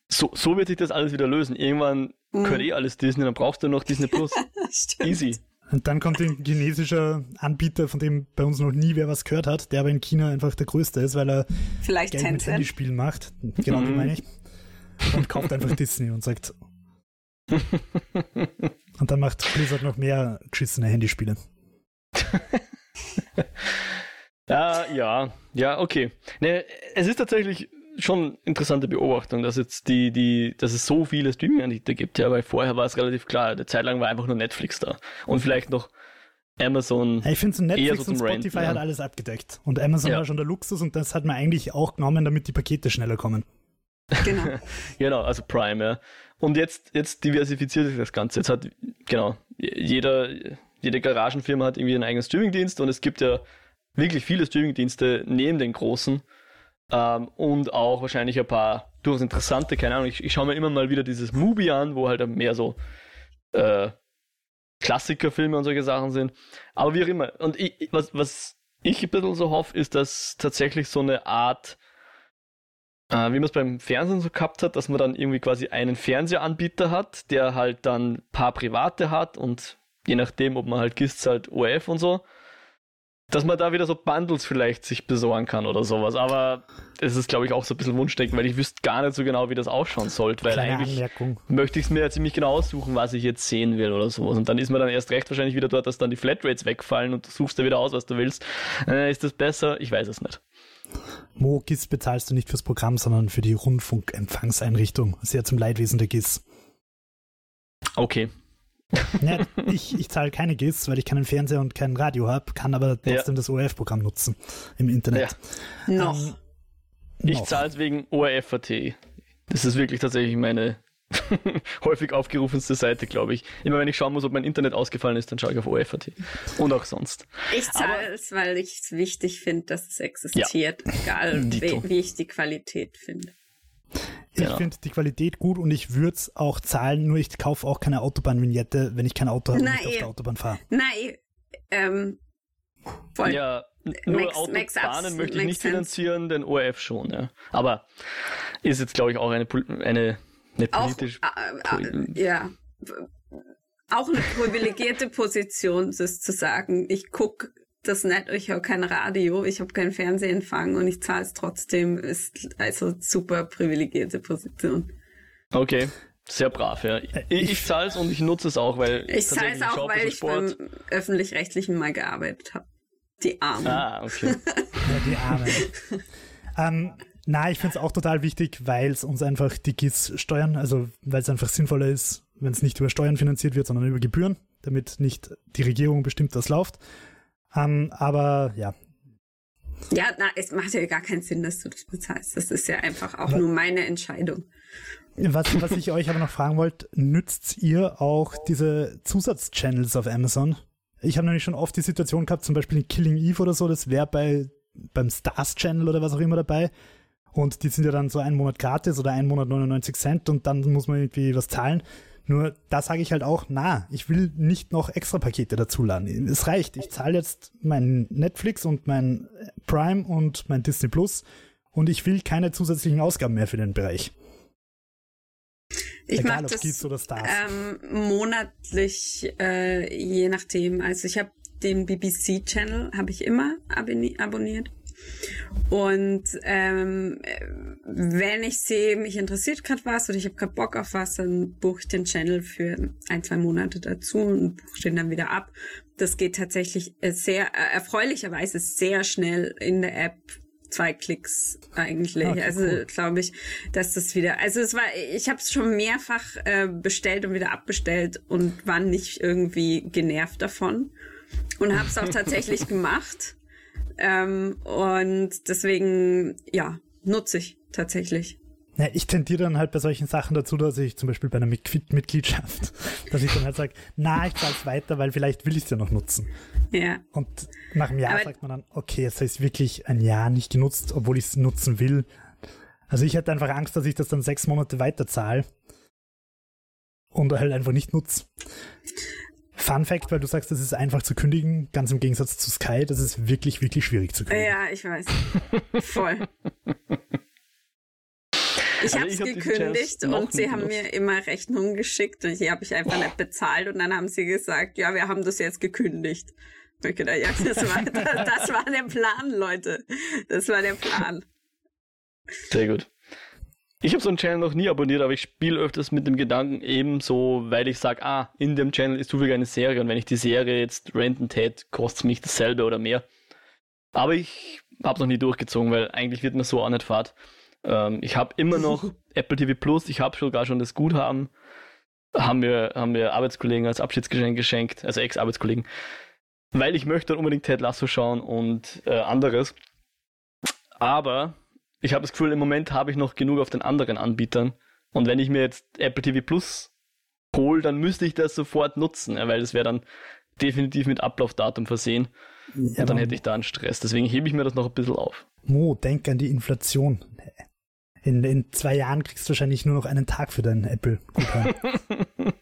So, so wird sich das alles wieder lösen. Irgendwann Mhm. gehört eh alles Disney, dann brauchst du noch Disney Plus. Easy. Und dann kommt ein chinesischer Anbieter, von dem bei uns noch nie wer was gehört hat, der aber in China einfach der größte ist, weil er Vielleicht Geld mit Tencent. Handyspielen macht. Genau, die Mhm. meine ich. Und kauft einfach Disney und sagt. Und dann macht Blizzard noch mehr geschissene Handyspiele. Ja, ja, ja, okay. Ne, es ist tatsächlich schon interessante Beobachtung, dass jetzt die, die, dass es so viele Streaming-Anbieter gibt, ja, weil vorher war es relativ klar, eine Zeit lang war einfach nur Netflix da. Und vielleicht noch Amazon. Ja, ich finde, so Netflix so und Spotify Renten, hat ja. alles abgedeckt. Und Amazon Ja. war schon der Luxus und das hat man eigentlich auch genommen, damit die Pakete schneller kommen. Genau. Genau, also Prime, ja. Und jetzt, jetzt diversifiziert sich das Ganze. Jetzt hat, genau, jeder, jede Garagenfirma hat irgendwie einen eigenen Streamingdienst und es gibt ja wirklich viele Streamingdienste neben den großen ähm, und auch wahrscheinlich ein paar durchaus interessante, keine Ahnung, ich, ich schaue mir immer mal wieder dieses Movie an, wo halt mehr so äh, Klassikerfilme und solche Sachen sind. Aber wie auch immer. Und ich, was, was ich ein bisschen so hoffe, ist, dass tatsächlich so eine Art äh, wie man es beim Fernsehen so gehabt hat, dass man dann irgendwie quasi einen Fernsehanbieter hat, der halt dann ein paar private hat und je nachdem, ob man halt GIST halt ORF und so, dass man da wieder so Bundles vielleicht sich besorgen kann oder sowas. Aber es ist, glaube ich, auch so ein bisschen Wunschdenken, weil ich wüsste gar nicht so genau, wie das ausschauen sollte, weil Kleine eigentlich Anmerkung. möchte ich es mir ja ziemlich genau aussuchen, was ich jetzt sehen will oder sowas. Und dann ist man dann erst recht wahrscheinlich wieder dort, dass dann die Flatrates wegfallen und du suchst dir wieder aus, was du willst. Äh, ist das besser? Ich weiß es nicht. Mo, GIS bezahlst du nicht fürs Programm, sondern für die Rundfunkempfangseinrichtung. Sehr zum Leidwesen der GIS. Okay. Ja, ich ich zahle keine GIS, weil ich keinen Fernseher und kein Radio habe, kann aber Ja. trotzdem das ORF-Programm nutzen im Internet. Noch. Ähm, Ich zahle es wegen ORF.at. Das ist wirklich tatsächlich meine häufig aufgerufenste Seite, glaube ich. Immer wenn ich schauen muss, ob mein Internet ausgefallen ist, dann schaue ich auf ORF.at. Und auch sonst. Ich zahle es, weil ich es wichtig finde, dass es existiert, egal Dito. wie, wie ich die Qualität finde. Ich Genau. finde die Qualität gut und ich würde es auch zahlen, nur ich kaufe auch keine Autobahnvignette, wenn ich kein Auto habe und nicht auf der Autobahn fahre. Nein, ähm, voll. Ja, nur Makes- makes Autobahnen abs- möchte ich nicht sense. finanzieren, den ORF schon, ja. Aber ist jetzt, glaube ich, auch eine, pol- eine, eine auch, politisch. äh, äh, ja, auch eine privilegierte Position, das zu sagen, ich guck das nicht, ich habe kein Radio, ich habe keinen Fernsehempfang und ich zahle es trotzdem, ist also super privilegierte Position. Okay, sehr brav, ja. Ich, ich, ich- zahle es und ich nutze es auch, weil Ich zahle es auch, weil ich beim Öffentlich-Rechtlichen mal gearbeitet habe. Die Armen. Ah, okay. Ja, die Arme. ähm, na, ich finde es auch total wichtig, weil es uns einfach die GIS steuern, also weil es einfach sinnvoller ist, wenn es nicht über Steuern finanziert wird, sondern über Gebühren, damit nicht die Regierung bestimmt, was läuft. Ähm, aber ja, Ja, na, es macht ja gar keinen Sinn, dass du das bezahlst. Das ist ja einfach auch Aber- nur meine Entscheidung. was, was ich euch aber noch fragen wollte, nützt ihr auch diese Zusatzchannels auf Amazon? Ich habe nämlich schon oft die Situation gehabt, zum Beispiel in Killing Eve oder so, das wäre bei beim Stars Channel oder was auch immer dabei. Und die sind ja dann so einen Monat gratis oder einen Monat 99 Cent und dann muss man irgendwie was zahlen. Nur da sage ich halt auch, na, ich will nicht noch extra Pakete dazuladen. Es reicht. Ich zahle jetzt mein Netflix und mein Prime und mein Disney Plus und ich will keine zusätzlichen Ausgaben mehr für den Bereich. Ich Egal ob das Kids oder Stars. ähm, monatlich, äh, je nachdem. Also ich habe den BBC-Channel habe ich immer abonniert. Und ähm, wenn ich sehe, mich interessiert gerade was oder ich habe gerade Bock auf was, dann buche ich den Channel für ein, zwei Monate dazu und buche den dann wieder ab. Das geht tatsächlich äh, sehr äh, erfreulicherweise sehr schnell in der App zwei Klicks eigentlich. Okay, also cool. glaube ich, dass das wieder. Also es war, ich habe es schon mehrfach äh, bestellt und wieder abbestellt und war nicht irgendwie genervt davon und habe es auch tatsächlich gemacht. Ähm, und deswegen, ja, nutze ich tatsächlich. Ja, ich tendiere dann halt bei solchen Sachen dazu, dass ich zum Beispiel bei einer Mitgliedschaft, dass ich dann halt sage, na, ich zahle es weiter, weil vielleicht will ich es ja noch nutzen. Ja. Und nach einem Jahr Aber sagt man dann, okay, jetzt habe ich es wirklich ein Jahr nicht genutzt, obwohl ich es nutzen will. Also ich hätte einfach Angst, dass ich das dann sechs Monate weiter zahle und halt einfach nicht nutze. Fun Fact, weil du sagst, das ist einfach zu kündigen, ganz im Gegensatz zu Sky, das ist wirklich, wirklich schwierig zu kündigen. Ja, ich weiß. Voll. Ich also habe es gekündigt und sie haben mir immer Rechnungen geschickt und die habe ich einfach nicht bezahlt und dann haben sie gesagt, ja, wir haben das jetzt gekündigt. Und ich gedacht, ja, das war, das, das war der Plan, Leute. Das war der Plan. Sehr gut. Ich habe so einen Channel noch nie abonniert, aber ich spiele öfters mit dem Gedanken ebenso, weil ich sage, ah, in dem Channel ist zufällig eine Serie und wenn ich die Serie jetzt renten tät, kostet es mich dasselbe oder mehr. Aber ich habe es noch nie durchgezogen, weil eigentlich wird mir so auch nicht fad. Ähm, ich habe immer noch Apple TV Plus, ich habe sogar schon das Guthaben. Haben mir, haben mir Arbeitskollegen als Abschiedsgeschenk geschenkt, also Ex-Arbeitskollegen. Weil ich möchte unbedingt Ted Lasso schauen und äh, anderes. Aber ich habe das Gefühl, im Moment habe ich noch genug auf den anderen Anbietern. Und wenn ich mir jetzt Apple TV Plus hole, dann müsste ich das sofort nutzen, weil das wäre dann definitiv mit Ablaufdatum versehen. Ja, und dann hätte ich da einen Stress. Deswegen hebe ich mir das noch ein bisschen auf. Mo, denk an die Inflation. In, in zwei Jahren kriegst du wahrscheinlich nur noch einen Tag für deinen Apple-Guthaben.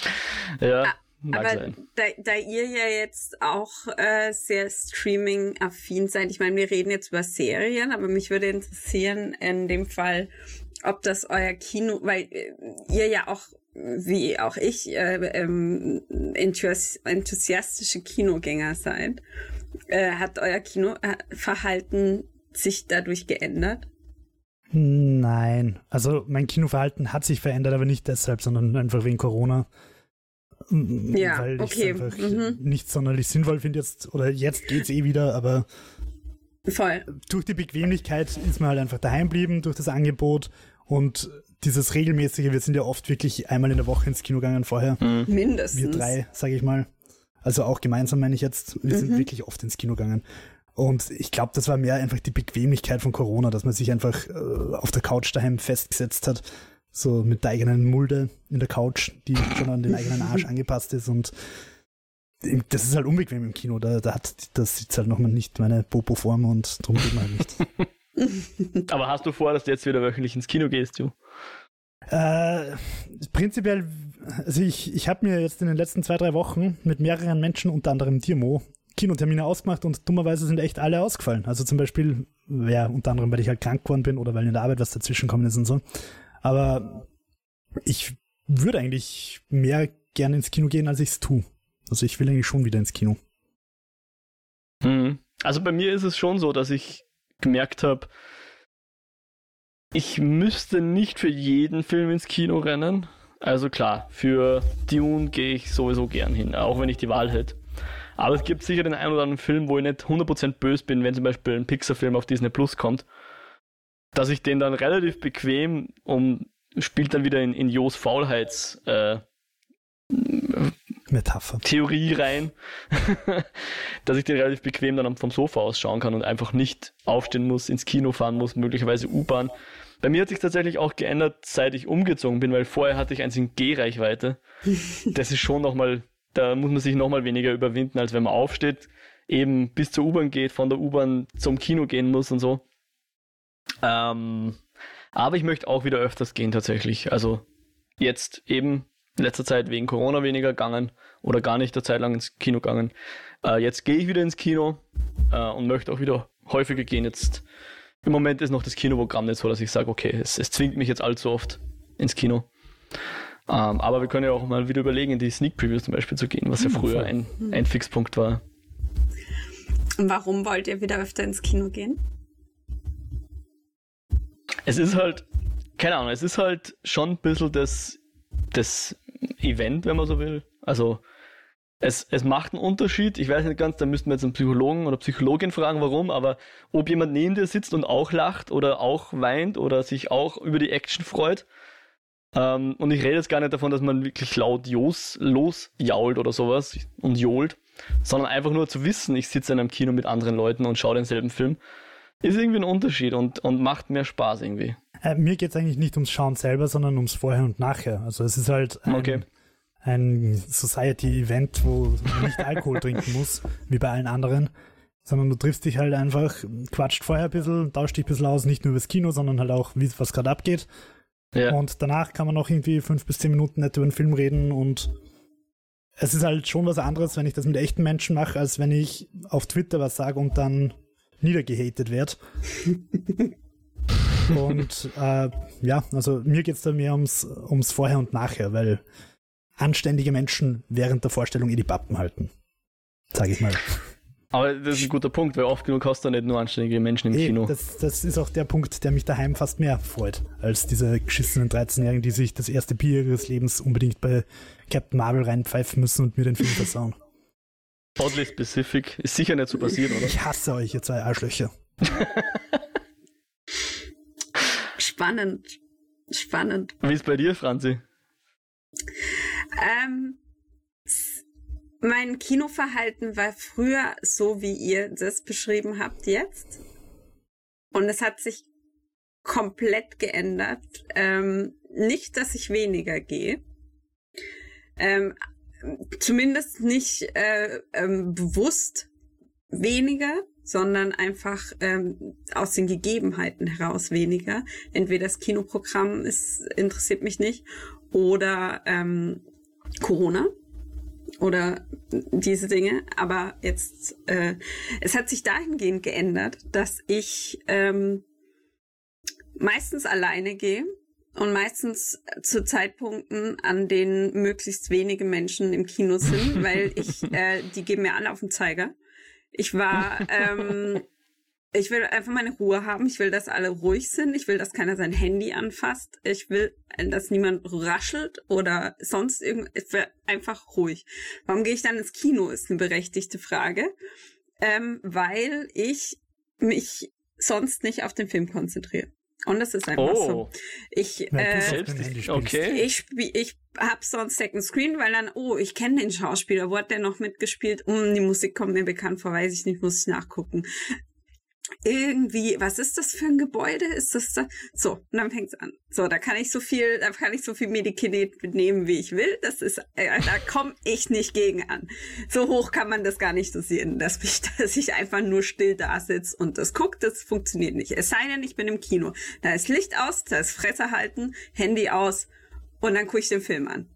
ja. Mag aber da, da ihr ja jetzt auch äh, sehr Streaming-affin seid, ich meine, wir reden jetzt über Serien, aber mich würde interessieren in dem Fall, ob das euer Kino, weil äh, ihr ja auch, wie auch ich, äh, ähm, enthusiastische Kinogänger seid. Äh, hat euer Kinoverhalten sich dadurch geändert? Nein, also mein Kinoverhalten hat sich verändert, aber nicht deshalb, sondern einfach wegen Corona. Ja, weil okay. ich einfach mhm. nicht sonderlich sinnvoll finde jetzt, oder jetzt geht's eh wieder, aber Voll. durch die Bequemlichkeit ist man halt einfach daheim geblieben, durch das Angebot und dieses regelmäßige, wir sind ja oft wirklich einmal in der Woche ins Kino gegangen vorher. Mhm. Mindestens. Wir drei, sage ich mal. Also auch gemeinsam meine ich jetzt, wir mhm. sind wirklich oft ins Kino gegangen. Und ich glaube, das war mehr einfach die Bequemlichkeit von Corona, dass man sich einfach äh, auf der Couch daheim festgesetzt hat, so mit der eigenen Mulde in der Couch, die schon an den eigenen Arsch angepasst ist und das ist halt unbequem im Kino, da, da hat das sitzt halt nochmal nicht meine Popo-Form und drum geht man halt nicht. Aber hast du vor, dass du jetzt wieder wöchentlich ins Kino gehst, du? Äh, prinzipiell, also ich, ich habe mir jetzt in den letzten zwei, drei Wochen mit mehreren Menschen, unter anderem Dirmo, Kinotermine ausgemacht und dummerweise sind echt alle ausgefallen. Also zum Beispiel, ja, unter anderem, weil ich halt krank geworden bin oder weil in der Arbeit was dazwischen gekommen ist und so. Aber ich würde eigentlich mehr gerne ins Kino gehen, als ich es tue. Also ich will eigentlich schon wieder ins Kino. Hm. Also bei mir ist es schon so, dass ich gemerkt habe, ich müsste nicht für jeden Film ins Kino rennen. Also klar, für Dune gehe ich sowieso gern hin, auch wenn ich die Wahl hätte. Aber es gibt sicher den einen oder anderen Film, wo ich nicht 100% böse bin, wenn zum Beispiel ein Pixar-Film auf Disney Plus kommt, dass ich den dann relativ bequem um spielt dann wieder in, in Jos Faulheits äh, Metapher. Theorie rein, dass ich den relativ bequem dann vom Sofa aus schauen kann und einfach nicht aufstehen muss, ins Kino fahren muss, möglicherweise U-Bahn. Bei mir hat sich tatsächlich auch geändert, seit ich umgezogen bin, weil vorher hatte ich eins in G-Reichweite. Das ist schon nochmal da muss man sich nochmal weniger überwinden, als wenn man aufsteht, eben bis zur U-Bahn geht, von der U-Bahn zum Kino gehen muss und so. Ähm, aber ich möchte auch wieder öfters gehen tatsächlich. Also jetzt eben in letzter Zeit wegen Corona weniger gegangen oder gar nicht der Zeit lang ins Kino gegangen. Äh, jetzt gehe ich wieder ins Kino äh, und möchte auch wieder häufiger gehen. Jetzt im Moment ist noch das Kinoprogramm nicht so, dass ich sage, okay, es, es zwingt mich jetzt allzu oft ins Kino. Ähm, aber wir können ja auch mal wieder überlegen, in die Sneak Previews zum Beispiel zu gehen, was ja früher ein, ein Fixpunkt war. Und warum wollt ihr wieder öfter ins Kino gehen? Es ist halt, keine Ahnung, es ist halt schon ein bisschen das, das Event, wenn man so will. Also es, es macht einen Unterschied. Ich weiß nicht ganz, da müssten wir jetzt einen Psychologen oder Psychologin fragen, warum, aber ob jemand neben dir sitzt und auch lacht oder auch weint oder sich auch über die Action freut. Ähm, und ich rede jetzt gar nicht davon, dass man wirklich laut losjault oder sowas und johlt, sondern einfach nur zu wissen, ich sitze in einem Kino mit anderen Leuten und schaue denselben Film, ist irgendwie ein Unterschied und, und macht mehr Spaß irgendwie. Äh, mir geht es eigentlich nicht ums Schauen selber, sondern ums Vorher und Nachher. Also es ist halt ein, Okay. ein Society-Event, wo man nicht Alkohol trinken muss, wie bei allen anderen, sondern du triffst dich halt einfach, quatscht vorher ein bisschen, tauscht dich ein bisschen aus, nicht nur übers Kino, sondern halt auch, wie was gerade abgeht. Ja. Und danach kann man noch irgendwie fünf bis zehn Minuten nicht über den Film reden und es ist halt schon was anderes, wenn ich das mit echten Menschen mache, als wenn ich auf Twitter was sage und dann niedergehatet werde. und äh, ja, also mir geht es da mehr ums, ums Vorher und Nachher, weil anständige Menschen während der Vorstellung eh die Pappen halten. Sag ich mal. Aber das ist ein guter Punkt, weil oft genug hast du nicht nur anständige Menschen im Eh, Kino. das, das ist auch der Punkt, der mich daheim fast mehr freut, als diese geschissenen 13-Jährigen, die sich das erste Bier ihres Lebens unbedingt bei Captain Marvel reinpfeifen müssen und mir den Film versauen. Oddly specific. Ist sicher nicht so passiert, oder? Ich hasse euch, ihr zwei Arschlöcher. Spannend. Spannend. Wie ist bei dir, Franzi? Ähm, mein Kinoverhalten war früher so, wie ihr das beschrieben habt jetzt. Und es hat sich komplett geändert. Ähm, nicht, dass ich weniger gehe. Ähm, zumindest nicht äh, ähm, bewusst weniger, sondern einfach ähm, aus den Gegebenheiten heraus weniger. Entweder das Kinoprogramm ist, interessiert mich nicht oder ähm, Corona oder diese Dinge. Aber jetzt, äh, es hat sich dahingehend geändert, dass ich ähm, meistens alleine gehe und meistens zu Zeitpunkten, an denen möglichst wenige Menschen im Kino sind, weil ich, äh, die geben mir alle auf den Zeiger. Ich war, ähm, ich will einfach meine Ruhe haben. Ich will, dass alle ruhig sind. Ich will, dass keiner sein Handy anfasst. Ich will, dass niemand raschelt oder sonst irgend. Ich will einfach ruhig. Warum gehe ich dann ins Kino, ist eine berechtigte Frage. Ähm, weil ich mich sonst nicht auf den Film konzentriere. Und das ist einfach Oh, so. Ich, äh, selbst. spielst. Okay. ich, ich hab sonst Second Screen, weil dann, oh, ich kenne den Schauspieler, wo hat der noch mitgespielt? Hm, die Musik kommt mir bekannt vor, weiß ich nicht, muss ich nachgucken. Irgendwie, was ist das für ein Gebäude? Ist das da? So, und dann fängt's an. So, da kann ich so viel, da kann ich so viel Medikinet nehmen, wie ich will. Das ist, äh, da komme ich nicht gegen an. So hoch kann man das gar nicht dosieren, dass, mich, dass ich einfach nur still da sitze und das guckt, das funktioniert nicht. Es sei denn, ich bin im Kino. Da ist Licht aus, da ist Fresse halten, Handy aus und dann gucke ich den Film an.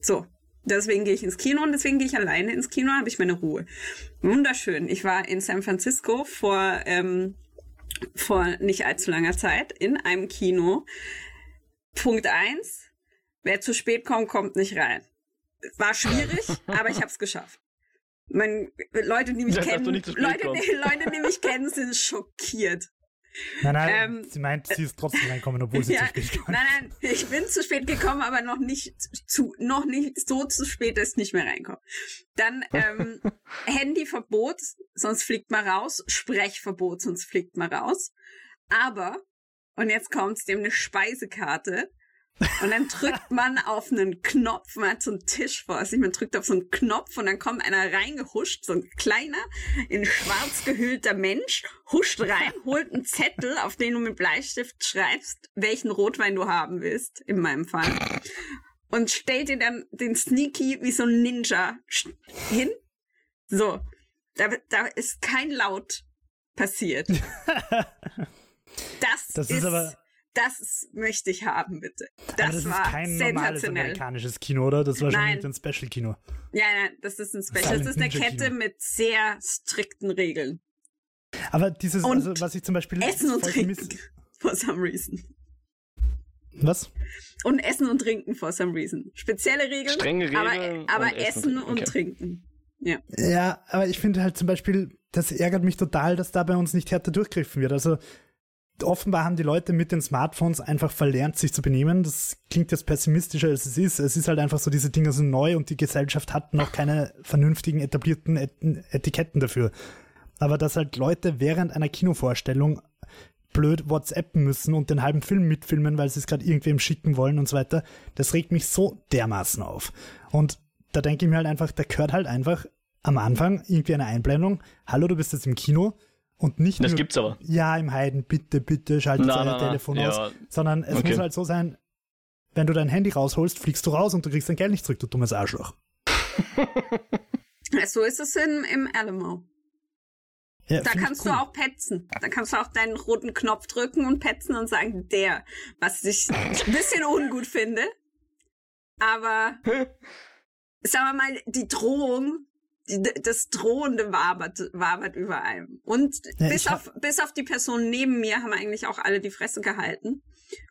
So. Deswegen gehe ich ins Kino und deswegen gehe ich alleine ins Kino, habe ich meine Ruhe. Wunderschön. Ich war in San Francisco vor, ähm, vor nicht allzu langer Zeit in einem Kino. Punkt eins: Wer zu spät kommt, kommt nicht rein. War schwierig, aber ich habe es geschafft. Man, Leute, die mich Ja, dass kennen, Leute, Leute, die mich kennen, sind schockiert. Nein, nein, Ähm, sie meint, sie ist trotzdem reinkommen, obwohl sie Ja, zu spät kam. Nein, nein, ich bin zu spät gekommen, aber noch nicht zu, noch nicht so zu spät, dass ich nicht mehr reinkomme. Dann ähm, Handyverbot, sonst fliegt man raus. Sprechverbot, sonst fliegt man raus. Aber, und jetzt kommt's, dem eine Speisekarte. Und dann drückt man auf einen Knopf, man hat so einen Tisch vor sich, man drückt auf so einen Knopf und dann kommt einer reingehuscht, so ein kleiner, in schwarz gehüllter Mensch, huscht rein, holt einen Zettel, auf den du mit Bleistift schreibst, welchen Rotwein du haben willst, in meinem Fall. Und stellt dir dann den Sneaky wie so ein Ninja hin. So. Da, da ist kein Laut passiert. Das, Das ist, ist aber- das möchte ich haben, bitte. Das, Aber das war ist kein normales sensationell. amerikanisches Kino, oder? Das war schon Nein. ein Special-Kino. Ja, nein, das ist ein Special. Silent Das ist eine Ninja Kette Kino. mit sehr strikten Regeln. Aber dieses, Und also was ich zum Beispiel Essen und Trinken. For some reason. Was? Und Essen und Trinken for some reason. Spezielle Regeln. Strenge aber, Regeln aber und Essen und und Trinken, Trinken. Ja. Ja, aber ich finde halt zum Beispiel, das ärgert mich total, dass da bei uns nicht härter durchgriffen wird. Also offenbar haben die Leute mit den Smartphones einfach verlernt, sich zu benehmen. Das klingt jetzt pessimistischer, als es ist. Es ist halt einfach so, diese Dinge sind neu und die Gesellschaft hat noch keine vernünftigen, etablierten Et Etiketten dafür. Aber dass halt Leute während einer Kinovorstellung blöd WhatsAppen müssen und den halben Film mitfilmen, weil sie es gerade irgendwem schicken wollen und so weiter, das regt mich so dermaßen auf. Und da denke ich mir halt einfach, da gehört halt einfach am Anfang irgendwie eine Einblendung. Hallo, du bist jetzt im Kino und nicht Das nur, gibt's aber. ja, im Heiden, bitte, bitte, schaltet Na, euer na, na, Telefon ja. aus. Sondern es Okay. muss halt so sein, wenn du dein Handy rausholst, fliegst du raus und du kriegst dein Geld nicht zurück, du dummes Arschloch. So ist es im, im Alamo. Ja, Da kannst cool. du auch petzen. Da kannst du auch deinen roten Knopf drücken und petzen und sagen, der, was ich ein bisschen ungut finde. Aber sagen wir mal, die Drohung, das Drohende wabert, wabert über einem. Und Ja, bis, auf, bis auf die Person neben mir haben eigentlich auch alle die Fresse gehalten.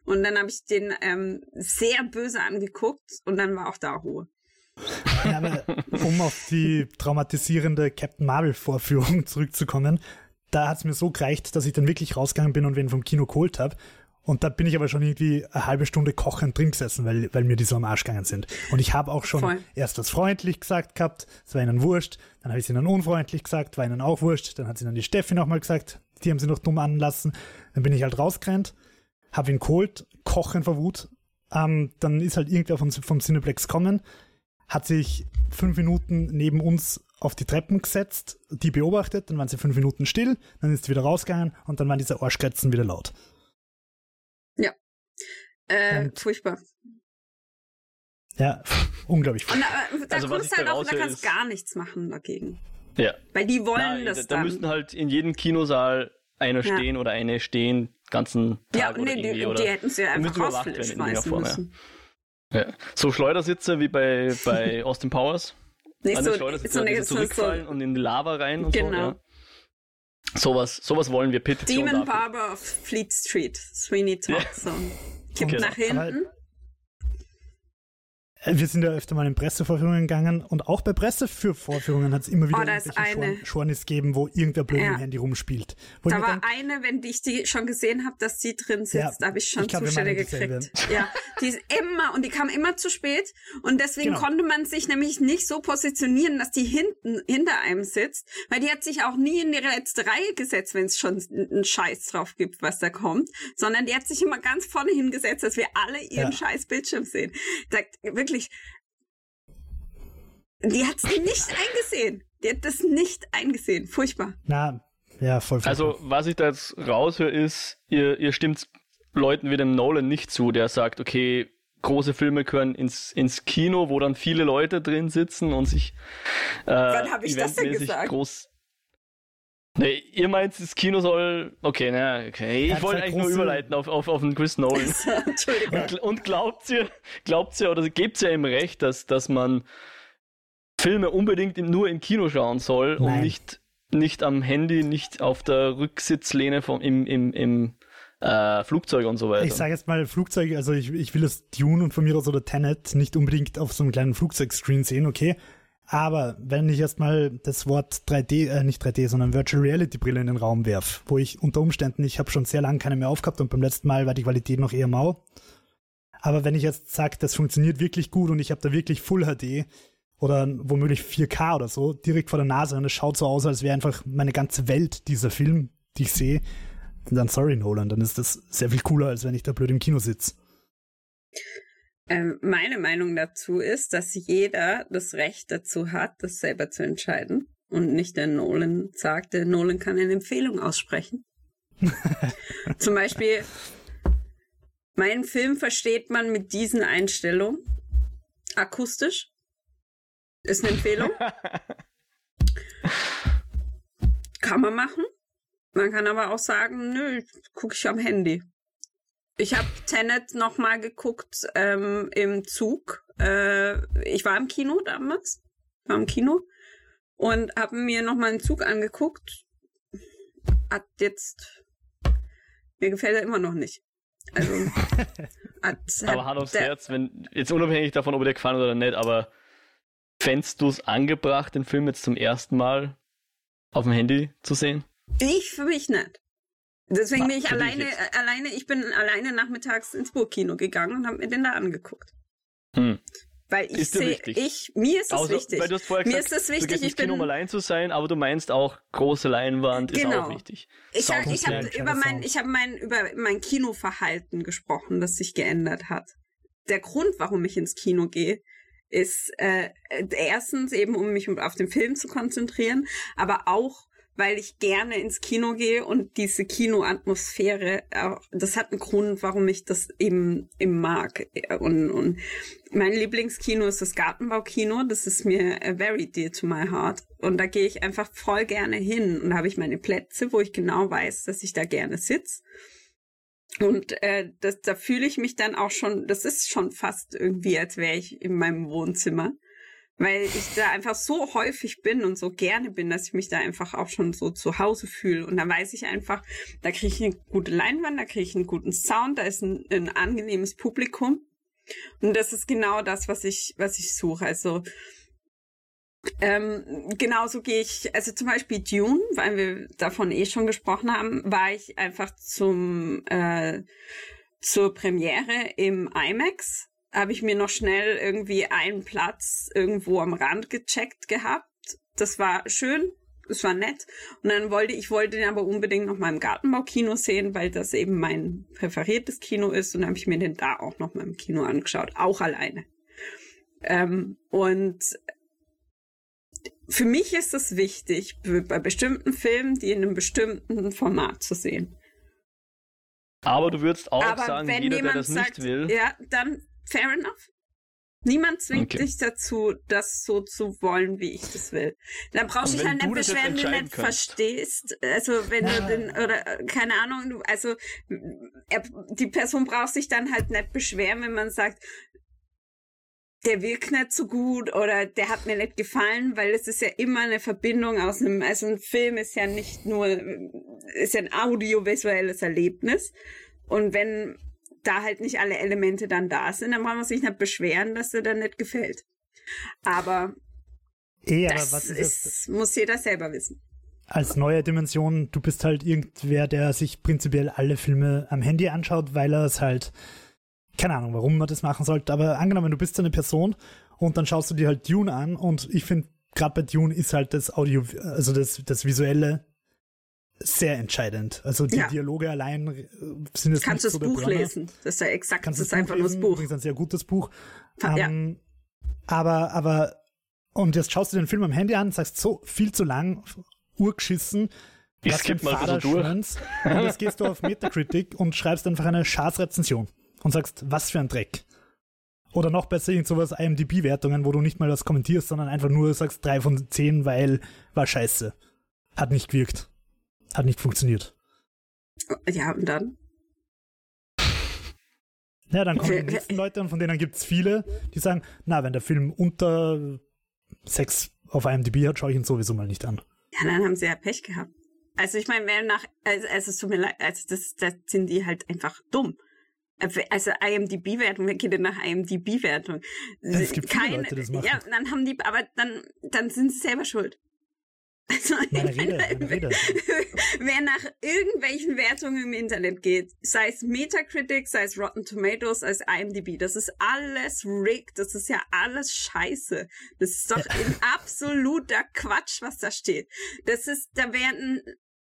Und dann habe ich den ähm, sehr böse angeguckt und dann war auch da Ruhe. Ja, aber um auf die traumatisierende Captain Marvel-Vorführung zurückzukommen, da hat es mir so gereicht, dass ich dann wirklich rausgegangen bin und wen vom Kino geholt habe. Und da bin ich aber schon irgendwie eine halbe Stunde kochend drin gesessen, weil, weil mir die so am Arsch gegangen sind. Und ich habe auch schon Voll. erst was freundlich gesagt gehabt, es war ihnen wurscht, dann habe ich es ihnen unfreundlich gesagt, war ihnen auch wurscht, dann hat sie dann die Steffi nochmal gesagt, die haben sie noch dumm anlassen. Dann bin ich halt rausgerannt, habe ihn geholt, kochen vor Wut. Ähm, dann ist halt irgendwer vom, vom Cineplex kommen, hat sich fünf Minuten neben uns auf die Treppen gesetzt, die beobachtet, dann waren sie fünf Minuten still, dann ist sie wieder rausgegangen und dann waren diese Arschgötzen wieder laut. Äh, Und- furchtbar. Ja, unglaublich. Und da, da Also, kommst halt da auch, da kannst ist- gar nichts machen dagegen. Ja. Weil die wollen Nein, das da, da dann. müssten halt in jedem Kinosaal einer Ja. stehen oder eine stehen, ganzen Tag ja, oder nee, irgendwie. die, oder die hätten sie ja einfach Form, müssen. ja. So Schleudersitze wie bei, bei Austin Powers. Nicht An so, den Schleudersitze, so, eine, die so, zurückfallen so und in die Lava rein und so. Genau. Ja. Sowas, sowas wollen wir Petition Demon dafür. Barber of Fleet Street, Sweeney Todd. Ja. Kippt Genau. nach hinten. Wir sind ja öfter mal in Pressevorführungen gegangen und auch bei Pressevorführungen hat es immer wieder Oh, irgendwelche Schornis gegeben, wo irgendwer blöd Ja. dem Handy rumspielt. Wo Da war denk, eine, wenn ich die schon gesehen habe, dass die drin sitzt, Ja, da habe ich schon ich glaub, Zustände gekriegt. Ja, die ist immer und die kam immer zu spät und deswegen Genau. konnte man sich nämlich nicht so positionieren, dass die hinten hinter einem sitzt, weil die hat sich auch nie in die letzte Reihe gesetzt, wenn es schon einen Scheiß drauf gibt, was da kommt, sondern die hat sich immer ganz vorne hingesetzt, dass wir alle ihren Ja. scheiß Bildschirm sehen. Da, wirklich, die hat es nicht eingesehen. Die hat das nicht eingesehen. Furchtbar. na, ja, voll. voll Also, was ich da jetzt raushöre, ist, ihr, ihr stimmt Leuten wie dem Nolan nicht zu, der sagt, okay, große Filme gehören ins, ins Kino, wo dann viele Leute drin sitzen und sich äh, Wann hab ich das denn gesagt? groß. Nee, ihr meint, das Kino soll. Okay, na, okay. Ich wollte eigentlich nur überleiten auf, auf, auf den Chris Nolan. Und, und glaubt ihr, glaubt ihr oder gebt ihr ihm recht, dass, dass man Filme unbedingt im, nur im Kino schauen soll und Nein. nicht, nicht am Handy, nicht auf der Rücksitzlehne vom, im, im, im äh, Flugzeug und so weiter? Ich sage jetzt mal Flugzeug, also ich, ich will das Dune und von mir aus oder Tenet nicht unbedingt auf so einem kleinen Flugzeugscreen sehen, okay. Aber wenn ich erstmal das Wort 3D, äh, nicht 3D, sondern Virtual Reality Brille in den Raum werf, wo ich unter Umständen, ich habe schon sehr lange keine mehr aufgehabt und beim letzten Mal war die Qualität noch eher mau. Aber wenn ich jetzt sage, das funktioniert wirklich gut und ich habe da wirklich Full HD oder womöglich 4K oder so direkt vor der Nase und es schaut so aus, als wäre einfach meine ganze Welt dieser Film, die ich sehe, dann sorry Nolan, dann ist das sehr viel cooler, als wenn ich da blöd im Kino sitze. Ähm, meine Meinung dazu ist, dass jeder das Recht dazu hat, das selber zu entscheiden. Und nicht der Nolan sagt, der Nolan kann eine Empfehlung aussprechen. Zum Beispiel, meinen Film versteht man mit diesen Einstellungen. Akustisch. Ist eine Empfehlung. Kann man machen. Man kann aber auch sagen, nö, gucke ich am Handy. Ich habe Tenet noch mal geguckt ähm, im Zug. Äh, ich war im Kino damals, war im Kino und habe mir noch mal einen Zug angeguckt. Hat jetzt mir gefällt er immer noch nicht. Also hat, aber Hand aufs der- Herz, wenn, jetzt unabhängig davon, ob er dir gefallen hat oder nicht, aber fändest du es angebracht, den Film jetzt zum ersten Mal auf dem Handy zu sehen? Ich für mich nicht. Deswegen bin ich alleine, ich alleine, ich bin alleine nachmittags ins Burgkino gegangen und habe mir den da angeguckt. Hm. Weil ich sehe, ich, mir ist es also, wichtig. Weil du hast vorher mir gesagt, ist es wichtig, ich bin, um allein zu sein, aber du meinst auch große Leinwand genau. ist auch wichtig. Ich, hab, ich habe über mein, ich habe mein, über mein Kinoverhalten gesprochen, das sich geändert hat. Der Grund, warum ich ins Kino gehe, ist äh, erstens eben, um mich auf den Film zu konzentrieren, aber auch weil ich gerne ins Kino gehe und diese Kinoatmosphäre, das hat einen Grund, warum ich das eben, eben mag. Und, und mein Lieblingskino ist das Gartenbaukino. Das ist mir very dear to my heart. Und da gehe ich einfach voll gerne hin und da habe ich meine Plätze, wo ich genau weiß, dass ich da gerne sitze. Und äh, das, da fühle ich mich dann auch schon, das ist schon fast irgendwie, als wäre ich in meinem Wohnzimmer weil ich da einfach so häufig bin und so gerne bin, dass ich mich da einfach auch schon so zu Hause fühle. Und da weiß ich einfach, da kriege ich eine gute Leinwand, da kriege ich einen guten Sound, da ist ein, ein angenehmes Publikum. Und das ist genau das, was ich, was ich suche. Also ähm, genauso gehe ich, also zum Beispiel Dune, weil wir davon eh schon gesprochen haben, war ich einfach zum äh, zur Premiere im IMAX habe ich mir noch schnell irgendwie einen Platz irgendwo am Rand gecheckt gehabt. Das war schön, das war nett. Und dann wollte ich wollte den aber unbedingt noch mal im Gartenbaukino sehen, weil das eben mein präferiertes Kino ist. Und dann habe ich mir den da auch noch mal im Kino angeschaut, auch alleine. Ähm, und für mich ist es wichtig, bei bestimmten Filmen, die in einem bestimmten Format zu sehen. Aber du würdest auch aber sagen, jeder, der das sagt, nicht will. Ja, dann fair enough. Niemand zwingt okay. dich dazu, das so zu wollen, wie ich das will. Da brauchst du dich halt nicht beschweren, wenn du nicht verstehst. Also wenn ja. du den, oder keine Ahnung, du, also er, die Person braucht sich dann halt nicht beschweren, wenn man sagt, der wirkt nicht so gut oder der hat mir nicht gefallen, weil es ist ja immer eine Verbindung aus einem, also ein Film ist ja nicht nur, ist ja ein audiovisuelles Erlebnis. Und wenn da halt nicht alle Elemente dann da sind, dann braucht man sich nicht beschweren, dass er dann nicht gefällt. Aber eh, das aber ist, ist muss jeder selber wissen. Als neue Dimension, du bist halt irgendwer, der sich prinzipiell alle Filme am Handy anschaut, weil er es halt, keine Ahnung, warum man das machen sollte, aber angenommen, du bist eine Person und dann schaust du dir halt Dune an und ich finde, gerade bei Dune ist halt das Audio, also das, das Visuelle sehr entscheidend. Also die ja. Dialoge allein äh, sind jetzt Kannst nicht du das so Buch lesen? Das ist ja exakt, Kannst das ist einfach nur das Buch. Übrigens ein sehr gutes Buch. Ja. Ähm, aber, aber, und jetzt schaust du den Film am Handy an, sagst so viel zu lang, urgeschissen, ich skipp mal so durch. und jetzt gehst du auf Metacritic und schreibst einfach eine Schadrezension und sagst, was für ein Dreck. Oder noch besser, irgend sowas IMDb-Wertungen, wo du nicht mal was kommentierst, sondern einfach nur sagst drei von zehn, weil war scheiße. Hat nicht gewirkt. Hat nicht funktioniert. Ja, und dann? Ja, dann kommen die nächsten Leute und von denen gibt es viele, die sagen, na, wenn der Film unter 6 auf IMDb hat, schaue ich ihn sowieso mal nicht an. Ja, dann haben sie ja Pech gehabt. Also ich meine, wer nach, also, also es tut mir leid, also das, das sind die halt einfach dumm. Also IMDb-Wertung, wer geht denn nach IMDb-Wertung? Es gibt Keine, Leute, das machen. Ja, dann haben die, aber dann, dann sind sie selber schuld. Also, meine Rede, meine Rede. wer nach irgendwelchen Wertungen im Internet geht, sei es Metacritic, sei es Rotten Tomatoes, sei es IMDb, das ist alles rigged, das ist ja alles scheiße. Das ist doch ein absoluter Quatsch, was da steht. Das ist, da werden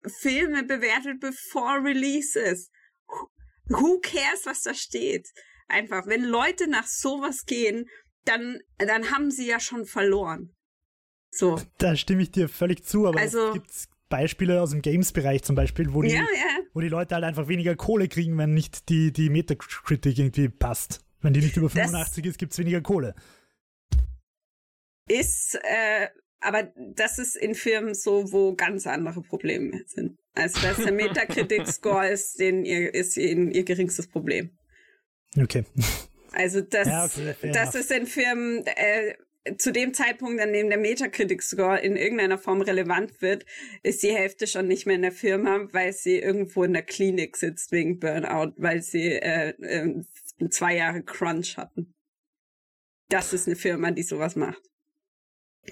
Filme bewertet bevor Releases. Who cares, was da steht? Einfach, wenn Leute nach sowas gehen, dann, dann haben sie ja schon verloren. So. Da stimme ich dir völlig zu, aber also, es gibt Beispiele aus dem Games-Bereich zum Beispiel, wo die, ja, ja. wo die Leute halt einfach weniger Kohle kriegen, wenn nicht die, die Metacritic irgendwie passt. Wenn die nicht über 85 das ist, gibt es weniger Kohle. Ist, äh, aber das ist in Firmen so, wo ganz andere Probleme sind. Also dass der Metacritic-Score ist, den ihr, ist ihr, ihr geringstes Problem. Okay. Also das, ja, okay, das ist in Firmen, äh, zu dem Zeitpunkt, an dem der Metacritic-Score in irgendeiner Form relevant wird, ist die Hälfte schon nicht mehr in der Firma, weil sie irgendwo in der Klinik sitzt wegen Burnout, weil sie äh, äh, zwei Jahre Crunch hatten. Das ist eine Firma, die sowas macht.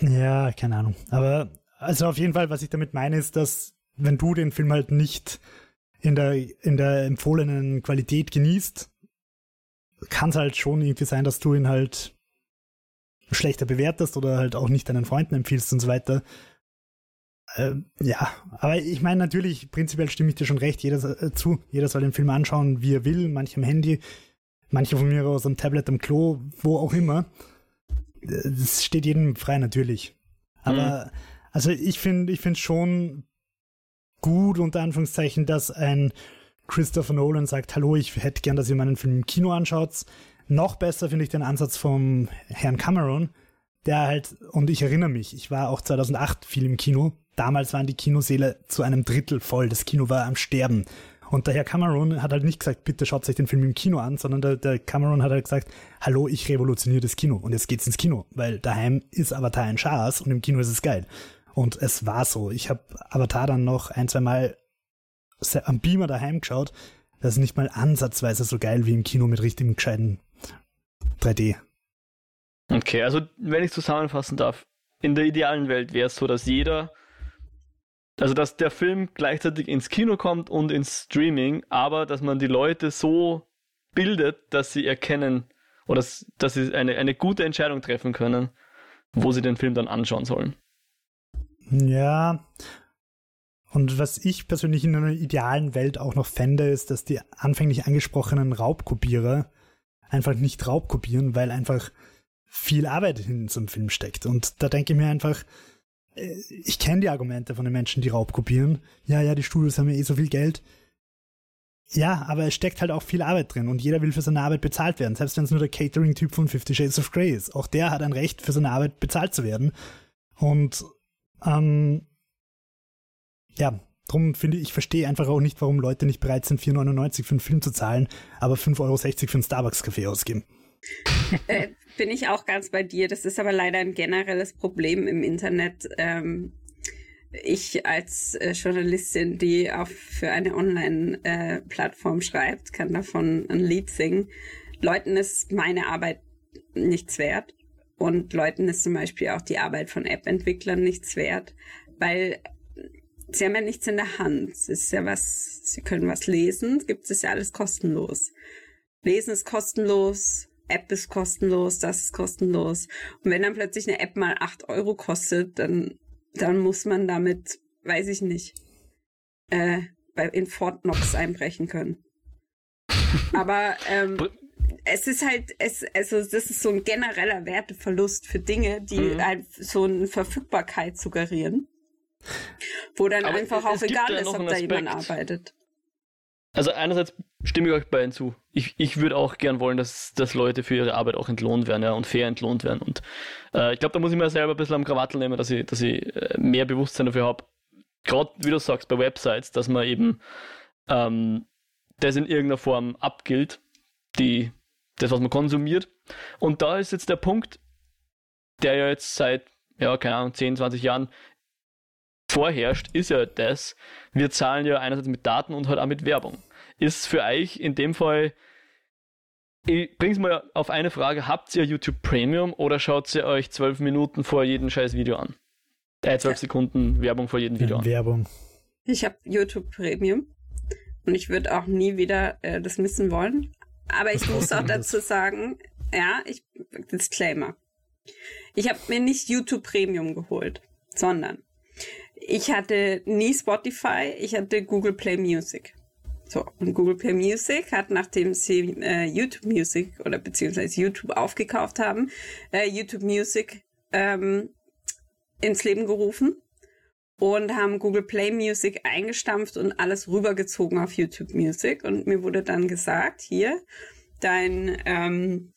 Ja, keine Ahnung. Aber also auf jeden Fall, was ich damit meine, ist, dass wenn du den Film halt nicht in der, in der empfohlenen Qualität genießt, kann es halt schon irgendwie sein, dass du ihn halt schlechter bewertest oder halt auch nicht deinen Freunden empfiehlst und so weiter. Ähm, ja, aber ich meine natürlich, prinzipiell stimme ich dir schon recht, jeder äh, zu, jeder soll den Film anschauen, wie er will, manche am Handy, manche von mir aus am Tablet, am Klo, wo auch immer. Das steht jedem frei natürlich. Aber mhm. also ich finde, ich finde schon gut unter Anführungszeichen, dass ein Christopher Nolan sagt, hallo, ich hätte gern, dass ihr meinen Film im Kino anschaut. Noch besser finde ich den Ansatz vom Herrn Cameron, der halt, und ich erinnere mich, ich war auch 2008 viel im Kino. Damals waren die Kinoseele zu einem Drittel voll. Das Kino war am Sterben. Und der Herr Cameron hat halt nicht gesagt, bitte schaut euch den Film im Kino an, sondern der, der Cameron hat halt gesagt, hallo, ich revolutioniere das Kino und jetzt geht's ins Kino, weil daheim ist Avatar ein Schaß und im Kino ist es geil. Und es war so. Ich habe Avatar dann noch ein, zwei Mal am Beamer daheim geschaut. Das ist nicht mal ansatzweise so geil wie im Kino mit richtigem gescheiten 3D. Okay, also wenn ich zusammenfassen darf, in der idealen Welt wäre es so, dass jeder, also dass der Film gleichzeitig ins Kino kommt und ins Streaming, aber dass man die Leute so bildet, dass sie erkennen oder dass, dass sie eine, eine gute Entscheidung treffen können, wo sie den Film dann anschauen sollen. Ja. Und was ich persönlich in einer idealen Welt auch noch fände, ist, dass die anfänglich angesprochenen Raubkopierer einfach nicht raubkopieren, weil einfach viel Arbeit in so einem Film steckt. Und da denke ich mir einfach, äh, ich kenne die Argumente von den Menschen, die raubkopieren. Ja, ja, die Studios haben ja eh so viel Geld. Ja, aber es steckt halt auch viel Arbeit drin und jeder will für seine Arbeit bezahlt werden, selbst wenn es nur der Catering-Typ von Fifty Shades of Grey ist. Auch der hat ein Recht, für seine Arbeit bezahlt zu werden. Und ähm, ja, Drum finde ich, ich verstehe einfach auch nicht, warum Leute nicht bereit sind, 4,99 für einen Film zu zahlen, aber 5,60 Euro für einen Starbucks-Kaffee ausgeben. äh, bin ich auch ganz bei dir. Das ist aber leider ein generelles Problem im Internet. Ähm, ich als äh, Journalistin, die auch für eine Online-Plattform äh, schreibt, kann davon ein Lied singen. Leuten ist meine Arbeit nichts wert. Und Leuten ist zum Beispiel auch die Arbeit von App-Entwicklern nichts wert, weil sie haben ja nichts in der Hand. Es ist ja was, sie können was lesen, gibt es ja alles kostenlos. Lesen ist kostenlos, App ist kostenlos, das ist kostenlos. Und wenn dann plötzlich eine App mal acht Euro kostet, dann, dann muss man damit, weiß ich nicht, äh, bei, in Fort Knox einbrechen können. Aber ähm, es ist halt, es, also das ist so ein genereller Werteverlust für Dinge, die mhm. halt so eine Verfügbarkeit suggerieren. Wo dann Aber einfach auch egal ist, ob da jemand arbeitet. Also einerseits stimme ich euch beiden zu. Ich, ich würde auch gern wollen, dass, dass Leute für ihre Arbeit auch entlohnt werden ja, und fair entlohnt werden. Und äh, ich glaube, da muss ich mir selber ein bisschen am Krawattel nehmen, dass ich, dass ich äh, mehr Bewusstsein dafür habe. Gerade, wie du sagst, bei Websites, dass man eben ähm, das in irgendeiner Form abgilt, die, das, was man konsumiert. Und da ist jetzt der Punkt, der ja jetzt seit, ja, keine Ahnung, 10, 20 Jahren vorherrscht, ist ja das, wir zahlen ja einerseits mit Daten und halt auch mit Werbung. Ist für euch in dem Fall, ich bring's mal auf eine Frage, habt ihr YouTube Premium oder schaut ihr euch zwölf Minuten vor jedem scheiß Video an? Äh, zwölf Sekunden Werbung vor jedem Video ja, an. Werbung. Ich habe YouTube Premium und ich würde auch nie wieder äh, das missen wollen. Aber ich muss auch dazu sagen, ja, ich Disclaimer. Ich habe mir nicht YouTube Premium geholt, sondern ich hatte nie Spotify, ich hatte Google Play Music. So, und Google Play Music hat, nachdem sie äh, YouTube Music oder beziehungsweise YouTube aufgekauft haben, äh, YouTube Music ähm, ins Leben gerufen und haben Google Play Music eingestampft und alles rübergezogen auf YouTube Music. Und mir wurde dann gesagt, hier, dein ähm,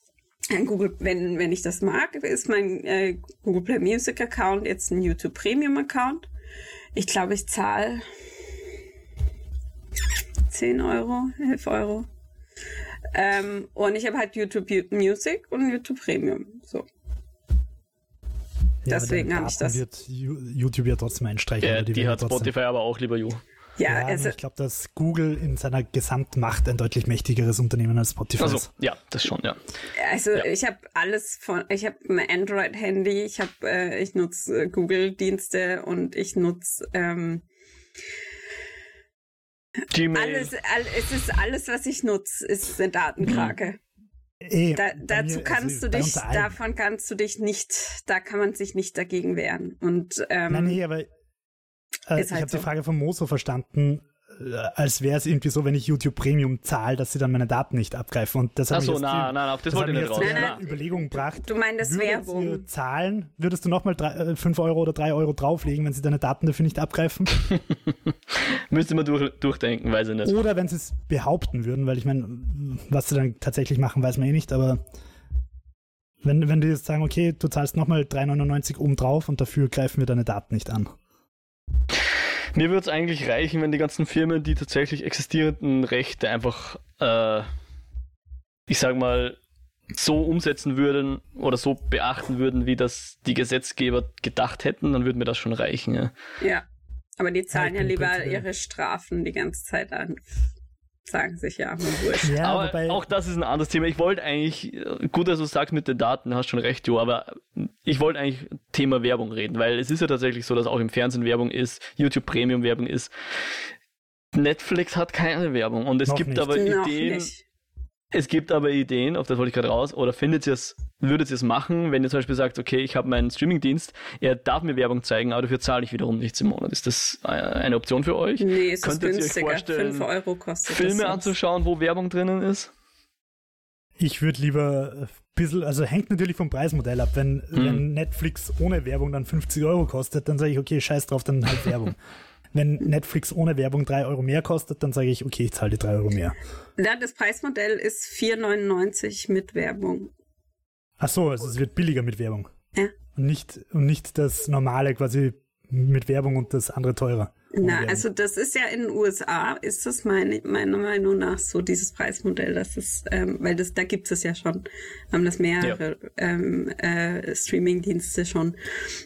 Google, wenn, wenn ich das mag, ist mein äh, Google Play Music Account jetzt ein YouTube Premium Account. Ich glaube, ich zahle 10 Euro, 11 Euro. Ähm, und ich habe halt YouTube Music und YouTube Premium. So. Ja, Deswegen habe ich das. Wird YouTube ja trotzdem einstreichen. Ja, die, die hat Spotify aber auch, lieber Ju. Ja, Ja, also ich glaube, dass Google in seiner Gesamtmacht ein deutlich mächtigeres Unternehmen als Spotify Also, ist. ja, das schon, ja. Also Ja. ich habe alles von, ich habe ein Android-Handy, ich habe, äh, ich nutze äh, Google-Dienste und ich nutze ähm, Gmail. alles, all, es ist alles, was ich nutze, ist eine Datenkrake. Eh, Da, dazu mir, kannst also du dich, davon kannst du dich nicht, da kann man sich nicht dagegen wehren. Und ähm, Nein, nee, aber äh, ich halt habe so. die Frage von Mo so verstanden, äh, als wäre es irgendwie so, wenn ich YouTube Premium zahle, dass sie dann meine Daten nicht abgreifen. Und das hat Achso, mich nein, auf das das wollte ich nicht raus. Nein. Überlegung gebracht. du meinst Werbung. zahlen, würdest du nochmal 5 Euro oder 3 Euro drauflegen, wenn sie deine Daten dafür nicht abgreifen? Müsste man durch, durchdenken, weiß ich nicht. Oder wenn sie es behaupten würden, weil ich meine, was sie dann tatsächlich machen, weiß man eh nicht, aber wenn, wenn die jetzt sagen, okay, du zahlst nochmal 3,99 oben drauf und dafür greifen wir deine Daten nicht an. Mir würde es eigentlich reichen, wenn die ganzen Firmen die tatsächlich existierenden Rechte einfach, äh, ich sag mal, so umsetzen würden oder so beachten würden, wie das die Gesetzgeber gedacht hätten, dann würde mir das schon reichen. Ja. Ja. Aber die zahlen Ja, ja lieber ihre Strafen die ganze Zeit an. Sagen sich ja, wurscht. Ja, aber wobei, auch das ist ein anderes Thema. Ich wollte eigentlich, gut, dass du sagst mit den Daten, hast schon recht, Jo, aber ich wollte eigentlich Thema Werbung reden, weil es ist ja tatsächlich so, dass auch im Fernsehen Werbung ist, YouTube Premium Werbung ist. Netflix hat keine Werbung und es gibt nicht. aber Noch Ideen, nicht. Es gibt aber Ideen, auf das wollte ich gerade raus, oder findet ihr es, würdet ihr es machen, wenn ihr zum Beispiel sagt, okay, ich habe meinen Streamingdienst, er darf mir Werbung zeigen, aber dafür zahle ich wiederum nichts im Monat. Ist das äh, eine Option für euch? Nee, es ist Könntet ihr euch günstiger. vorstellen, 5 Euro kostet Filme das. anzuschauen, wo Werbung drinnen ist? ich würde lieber ein bisschen, also hängt natürlich vom Preismodell ab. Wenn, Hm. wenn Netflix ohne Werbung dann 50 Euro kostet, dann sage ich, okay, scheiß drauf, dann halt Werbung. wenn Netflix ohne Werbung 3 Euro mehr kostet, dann sage ich, okay, ich zahle die 3 Euro mehr. Ja, das Preismodell ist 4,99 mit Werbung. Ach so, also es wird billiger mit Werbung. Ja. Und nicht, und nicht das normale quasi mit Werbung und das andere teurer. Na, also das ist ja in den USA, ist das meine, meiner Meinung nach so dieses Preismodell, das ist, ähm, weil das, da gibt es ja schon, haben das mehrere ähm, äh, Streaming-Dienste schon.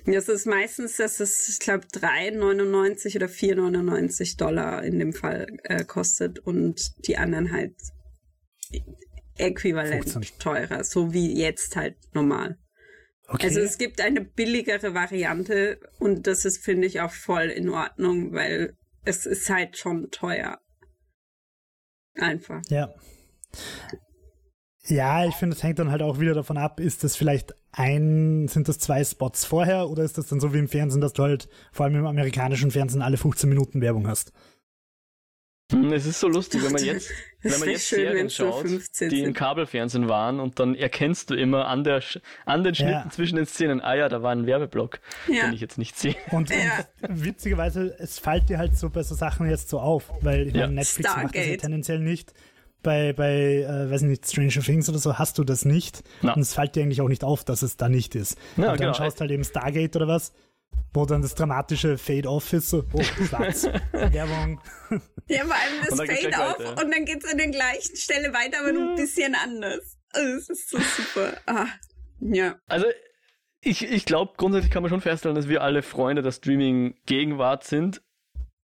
Das ist meistens, das ist, ich glaube, 3,99 oder 4,99 Dollar in dem Fall äh, kostet und die anderen halt äquivalent 15. teurer, so wie jetzt halt normal. Okay. Also es gibt eine billigere Variante und das ist, finde ich, auch voll in Ordnung, weil es ist halt schon teuer. Einfach. Ja. Ja, ich finde, es hängt dann halt auch wieder davon ab, ist das vielleicht ein, sind das zwei Spots vorher oder ist das dann so wie im Fernsehen, dass du halt vor allem im amerikanischen Fernsehen alle 15 Minuten Werbung hast? Hm, Es ist so lustig, wenn man jetzt, wenn man jetzt schön, Serien schaut, 15 die im. Kabelfernsehen waren und dann erkennst du immer an, der, an den Schnitten Ja. zwischen den Szenen, ah ja, da war ein Werbeblock, Ja. den ich jetzt nicht sehe. Und, Ja. und witzigerweise, es fällt dir halt so bei so Sachen jetzt so auf, weil ich Ja. meine, Netflix macht das ja Stargate. tendenziell nicht. Bei, bei äh, weiß nicht, Stranger Things oder so hast du das nicht. Na. Und es fällt dir eigentlich auch nicht auf, dass es da nicht ist. Ja, und dann genau. schaust halt eben Stargate oder was, wo dann das dramatische Fade-Off ist, so, oh, schwarz, Werbung. Ja, vor allem das Und dann geht's Fade gleich auf weiter. und dann geht's an der gleichen Stelle weiter, aber nur ein bisschen anders. Also, es ist so super. Ah, ja. Also, ich, ich glaube, grundsätzlich kann man schon feststellen, dass wir alle Freunde der Streaming-Gegenwart sind,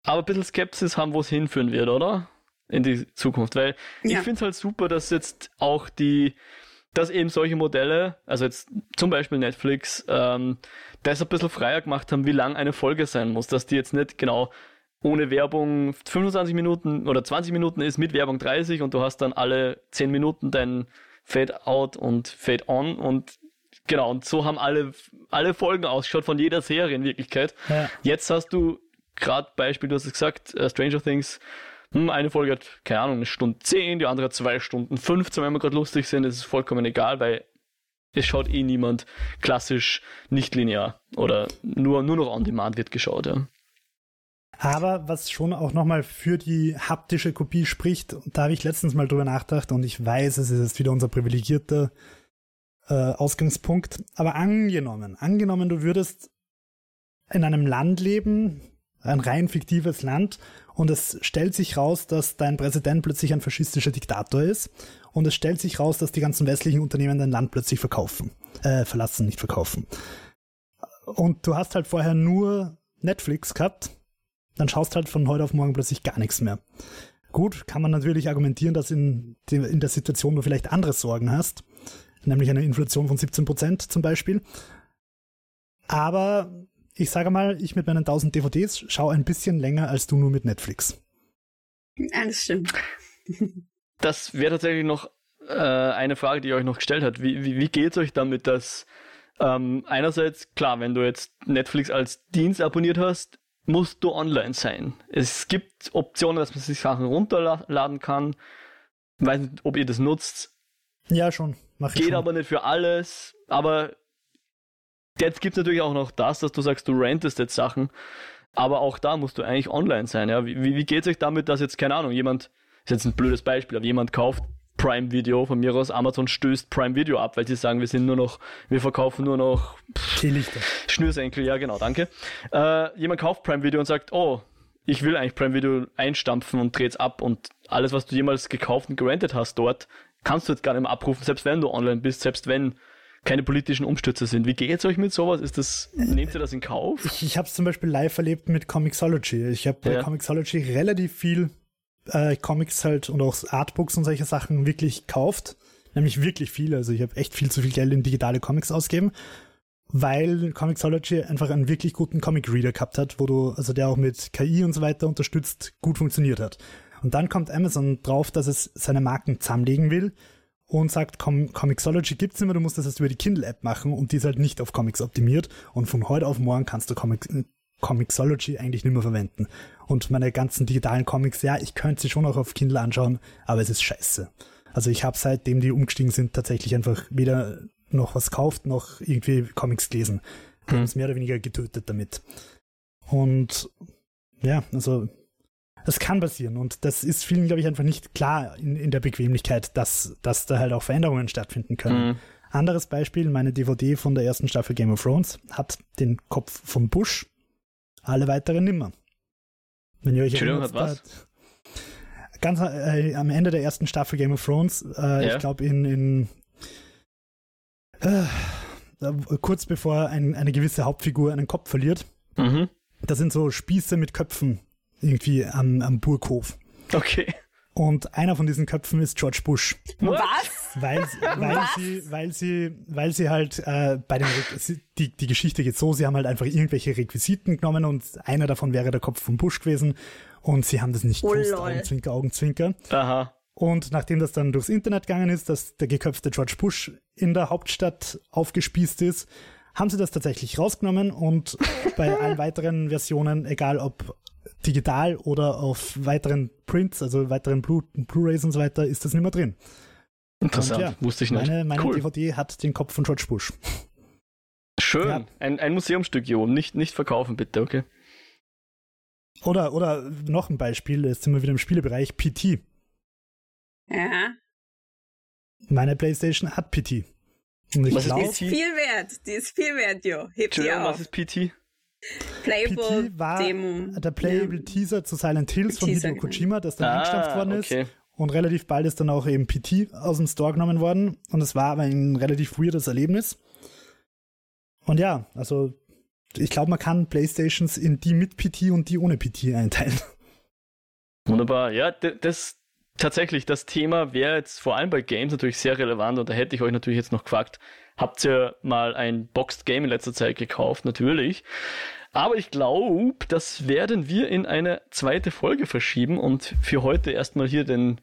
aber ein bisschen Skepsis haben, wo es hinführen wird, oder? In die Zukunft. Weil ich Ja. finde es halt super, dass jetzt auch die, dass eben solche Modelle, also jetzt zum Beispiel Netflix, ähm, das ein bisschen freier gemacht haben, wie lang eine Folge sein muss, dass die jetzt nicht genau ohne Werbung 25 Minuten oder 20 Minuten ist, mit Werbung 30 und du hast dann alle 10 Minuten dein Fade out und Fade on und genau, und so haben alle, alle Folgen ausgeschaut von jeder Serie in Wirklichkeit. Ja. Jetzt hast du gerade Beispiel, du hast es gesagt, äh, Stranger Things, hm, eine Folge hat, keine Ahnung, eine Stunde 10, die andere hat zwei Stunden 15, wenn wir gerade lustig sind, das ist vollkommen egal, weil es schaut eh niemand klassisch nicht linear oder nur, nur noch on demand wird geschaut, ja. Aber was schon auch nochmal für die haptische Kopie spricht, da habe ich letztens mal drüber nachgedacht und ich weiß, es ist jetzt wieder unser privilegierter äh, Ausgangspunkt, aber angenommen, angenommen, du würdest in einem Land leben, ein rein fiktives Land, und es stellt sich raus, dass dein Präsident plötzlich ein faschistischer Diktator ist, und es stellt sich raus, dass die ganzen westlichen Unternehmen dein Land plötzlich verkaufen, äh, verlassen, nicht verkaufen. Und du hast halt vorher nur Netflix gehabt, dann schaust halt von heute auf morgen plötzlich gar nichts mehr. Gut, kann man natürlich argumentieren, dass in, in der Situation du vielleicht andere Sorgen hast, nämlich eine Inflation von 17% zum Beispiel. Aber ich sage mal, ich mit meinen 1000 DVDs schaue ein bisschen länger als du nur mit Netflix. Ja, das stimmt. Das wäre tatsächlich noch äh, eine Frage, die ihr euch noch gestellt hat. Wie, wie, wie geht es euch damit, dass ähm, einerseits, klar, wenn du jetzt Netflix als Dienst abonniert hast, musst du online sein. Es gibt Optionen, dass man sich Sachen runterladen kann. Ich weiß nicht, ob ihr das nutzt. Ja, schon. Mach ich Geht schon. aber nicht für alles. Aber jetzt gibt es natürlich auch noch das, dass du sagst, du rentest jetzt Sachen. Aber auch da musst du eigentlich online sein. Ja? Wie, wie geht es euch damit, dass jetzt, keine Ahnung, jemand, ist jetzt ein blödes Beispiel, aber jemand kauft Prime Video von mir aus, Amazon stößt Prime Video ab, weil sie sagen, wir sind nur noch, wir verkaufen nur noch Teelichter. Schnürsenkel, ja genau, danke. Äh, jemand kauft Prime Video und sagt, oh, ich will eigentlich Prime Video einstampfen und dreht's ab und alles, was du jemals gekauft und gerentet hast dort, kannst du jetzt gar nicht mehr abrufen, selbst wenn du online bist, selbst wenn keine politischen Umstürze sind. Wie geht es euch mit sowas? Ist das, nehmt ihr das in Kauf? Ich, ich habe es zum Beispiel live erlebt mit Comixology. Ich habe bei ja. Comixology relativ viel äh, Comics halt und auch Artbooks und solche Sachen wirklich kauft. Nämlich wirklich viel. Also ich habe echt viel zu viel Geld in digitale Comics ausgeben, weil Comixology einfach einen wirklich guten Comic-Reader gehabt hat, wo du, also der auch mit KI und so weiter unterstützt, gut funktioniert hat. Und dann kommt Amazon drauf, dass es seine Marken zusammenlegen will und sagt, Com Comixology gibt's nicht mehr, du musst das jetzt über die Kindle-App machen und die ist halt nicht auf Comics optimiert. Und von heute auf morgen kannst du Comics, Comixology eigentlich nicht mehr verwenden. Und meine ganzen digitalen Comics, ja, ich könnte sie schon auch auf Kindle anschauen, aber es ist scheiße. Also ich habe seitdem die umgestiegen sind tatsächlich einfach weder noch was kauft, noch irgendwie Comics gelesen. Hm. haben es mehr oder weniger getötet damit. Und ja, also es kann passieren und das ist vielen, glaube ich, einfach nicht klar in, in der Bequemlichkeit, dass, dass da halt auch Veränderungen stattfinden können. Mhm. Anderes Beispiel, meine DVD von der ersten Staffel Game of Thrones hat den Kopf von Bush alle weiteren nimmer. Wenn ihr euch Entschuldigung, hat was? Ganz äh, am Ende der ersten Staffel Game of Thrones, äh, ja. ich glaube in, in äh, kurz bevor ein, eine gewisse Hauptfigur einen Kopf verliert, mhm. da sind so Spieße mit Köpfen irgendwie am, am Burghof. Okay. Und einer von diesen Köpfen ist George Bush. Was? Weil, weil Was? sie, weil sie, weil sie halt äh, bei den die, die Geschichte geht so, sie haben halt einfach irgendwelche Requisiten genommen und einer davon wäre der Kopf von Bush gewesen und sie haben das nicht oh, gewusst, Augenzwinker, Augenzwinker. Aha. Und nachdem das dann durchs Internet gegangen ist, dass der geköpfte George Bush in der Hauptstadt aufgespießt ist, haben sie das tatsächlich rausgenommen und bei allen weiteren Versionen, egal ob digital oder auf weiteren Prints, also weiteren Blu-rays und so weiter, ist das nicht mehr drin. Interessant, ja, wusste ich nicht. Meine, meine cool. DVD hat den Kopf von George Bush. Schön, ja. ein, ein Museumstück, Jo, nicht, nicht verkaufen bitte, okay? Oder, oder noch ein Beispiel, jetzt sind wir wieder im Spielebereich, PT. Ja. Meine Playstation hat PT. Und ich was glaub, ist PT? Die ist viel wert, die ist viel wert, Jo. Heb die auf. was ist PT? Playable PT war Demo. der Playable ja. Teaser zu Silent Hills von Hideo Kojima, das dann ah, eingestampft worden ist. Okay. Und relativ bald ist dann auch eben PT aus dem Store genommen worden. Und es war aber ein relativ weirdes Erlebnis. Und ja, also ich glaube, man kann Playstations in die mit PT und die ohne PT einteilen. Wunderbar. Ja, das tatsächlich, das Thema wäre jetzt vor allem bei Games natürlich sehr relevant und da hätte ich euch natürlich jetzt noch gefragt, habt ihr mal ein Boxed Game in letzter Zeit gekauft? Natürlich. Aber ich glaube, das werden wir in eine zweite Folge verschieben und für heute erstmal hier den,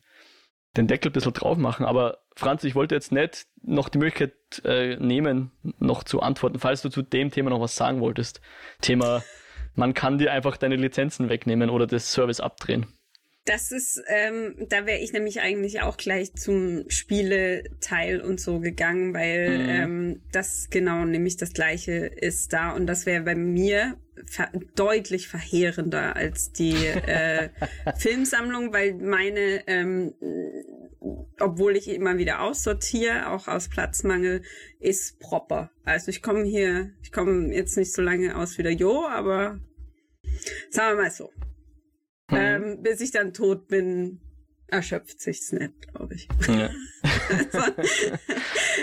den Deckel ein bisschen drauf machen. Aber Franz, ich wollte jetzt nicht noch die Möglichkeit äh, nehmen, noch zu antworten, falls du zu dem Thema noch was sagen wolltest. Thema, man kann dir einfach deine Lizenzen wegnehmen oder das Service abdrehen. Das ist, ähm, da wäre ich nämlich eigentlich auch gleich zum Spieleteil und so gegangen, weil mhm. ähm, das genau nämlich das gleiche ist da und das wäre bei mir ver deutlich verheerender als die äh, Filmsammlung, weil meine, ähm, obwohl ich immer wieder aussortiere, auch aus Platzmangel, ist proper. Also ich komme hier, ich komme jetzt nicht so lange aus wie der Jo, aber sagen wir mal so. Mhm. Ähm, bis ich dann tot bin, erschöpft sich's nicht, glaube ich. Ja.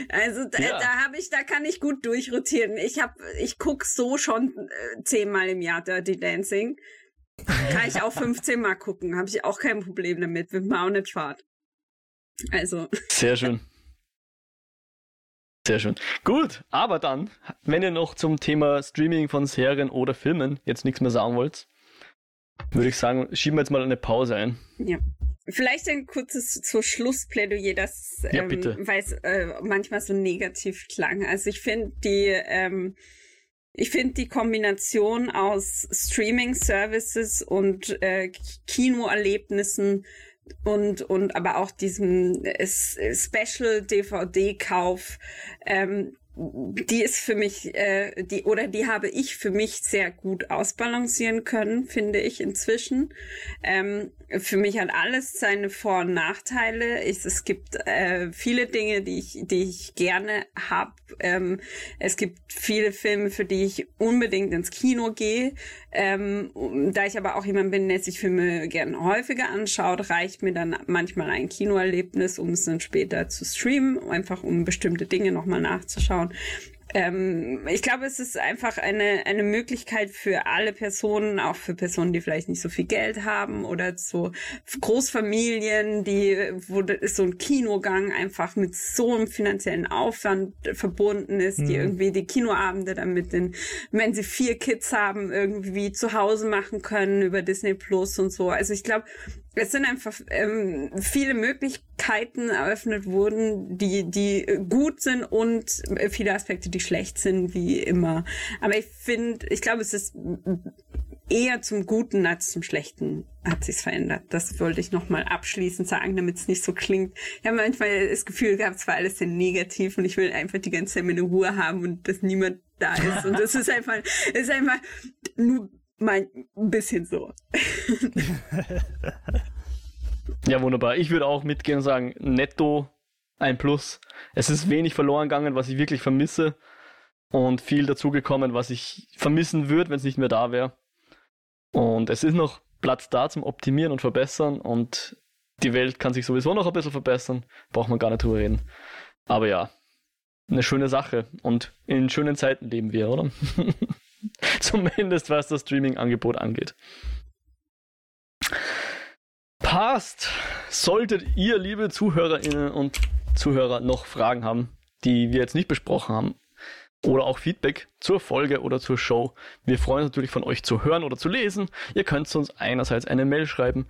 also, also da, ja. da habe ich, da kann ich gut durchrotieren. Ich habe, ich guck so schon äh, zehnmal im Jahr Dirty Dancing. Kann ich auch 15 Mal gucken, habe ich auch kein Problem damit, wird mir auch nicht fad. Also. Sehr schön. Sehr schön. Gut, aber dann, wenn ihr noch zum Thema Streaming von Serien oder Filmen jetzt nichts mehr sagen wollt, würde ich sagen, schieben wir jetzt mal eine Pause ein. Ja. Vielleicht ein kurzes zur Schlussplädoyer, das, Ja, ähm, weil es äh, manchmal so negativ klang. Also ich finde die, ähm, ich finde die Kombination aus Streaming-Services und äh, Kinoerlebnissen und und aber auch diesem äh, Special DVD-Kauf, ähm, die ist für mich, äh, die oder die habe ich für mich sehr gut ausbalancieren können, finde ich inzwischen. Ähm, für mich hat alles seine Vor- und Nachteile. Ich, es gibt äh, viele Dinge, die ich, die ich gerne habe. Ähm, es gibt viele Filme, für die ich unbedingt ins Kino gehe. Ähm, da ich aber auch jemand bin, der sich Filme gerne häufiger anschaut, reicht mir dann manchmal ein Kinoerlebnis, um es dann später zu streamen, einfach um bestimmte Dinge nochmal nachzuschauen. Ähm, ich glaube, es ist einfach eine, eine Möglichkeit für alle Personen, auch für Personen, die vielleicht nicht so viel Geld haben oder so Großfamilien, die, wo so ein Kinogang einfach mit so einem finanziellen Aufwand verbunden ist, die Mhm. irgendwie die Kinoabende dann mit den, wenn sie vier Kids haben, irgendwie zu Hause machen können über Disney Plus und so. Also ich glaube, es sind einfach ähm, viele Möglichkeiten eröffnet wurden, die, die gut sind und viele Aspekte, die schlecht sind, wie immer. Aber ich finde, ich glaube, es ist eher zum Guten als zum Schlechten hat sich's verändert. Das wollte ich nochmal abschließend sagen, damit es nicht so klingt. Ich habe manchmal das Gefühl gehabt, es war alles sehr negativ und ich will einfach die ganze Zeit meine Ruhe haben und dass niemand da ist. Und das ist einfach, ist einfach nur mein ein bisschen so. Ja, wunderbar. Ich würde auch mitgehen und sagen, netto ein Plus. Es ist wenig verloren gegangen, was ich wirklich vermisse. Und viel dazugekommen, was ich vermissen würde, wenn es nicht mehr da wäre. Und es ist noch Platz da zum Optimieren und Verbessern. Und die Welt kann sich sowieso noch ein bisschen verbessern. Braucht man gar nicht drüber reden. Aber ja, eine schöne Sache. Und in schönen Zeiten leben wir, oder? Zumindest was das Streaming-Angebot angeht. Passt. Solltet ihr, liebe Zuhörerinnen und Zuhörer, noch Fragen haben, die wir jetzt nicht besprochen haben, oder auch Feedback zur Folge oder zur Show, wir freuen uns natürlich von euch zu hören oder zu lesen. Ihr könnt uns einerseits eine Mail schreiben,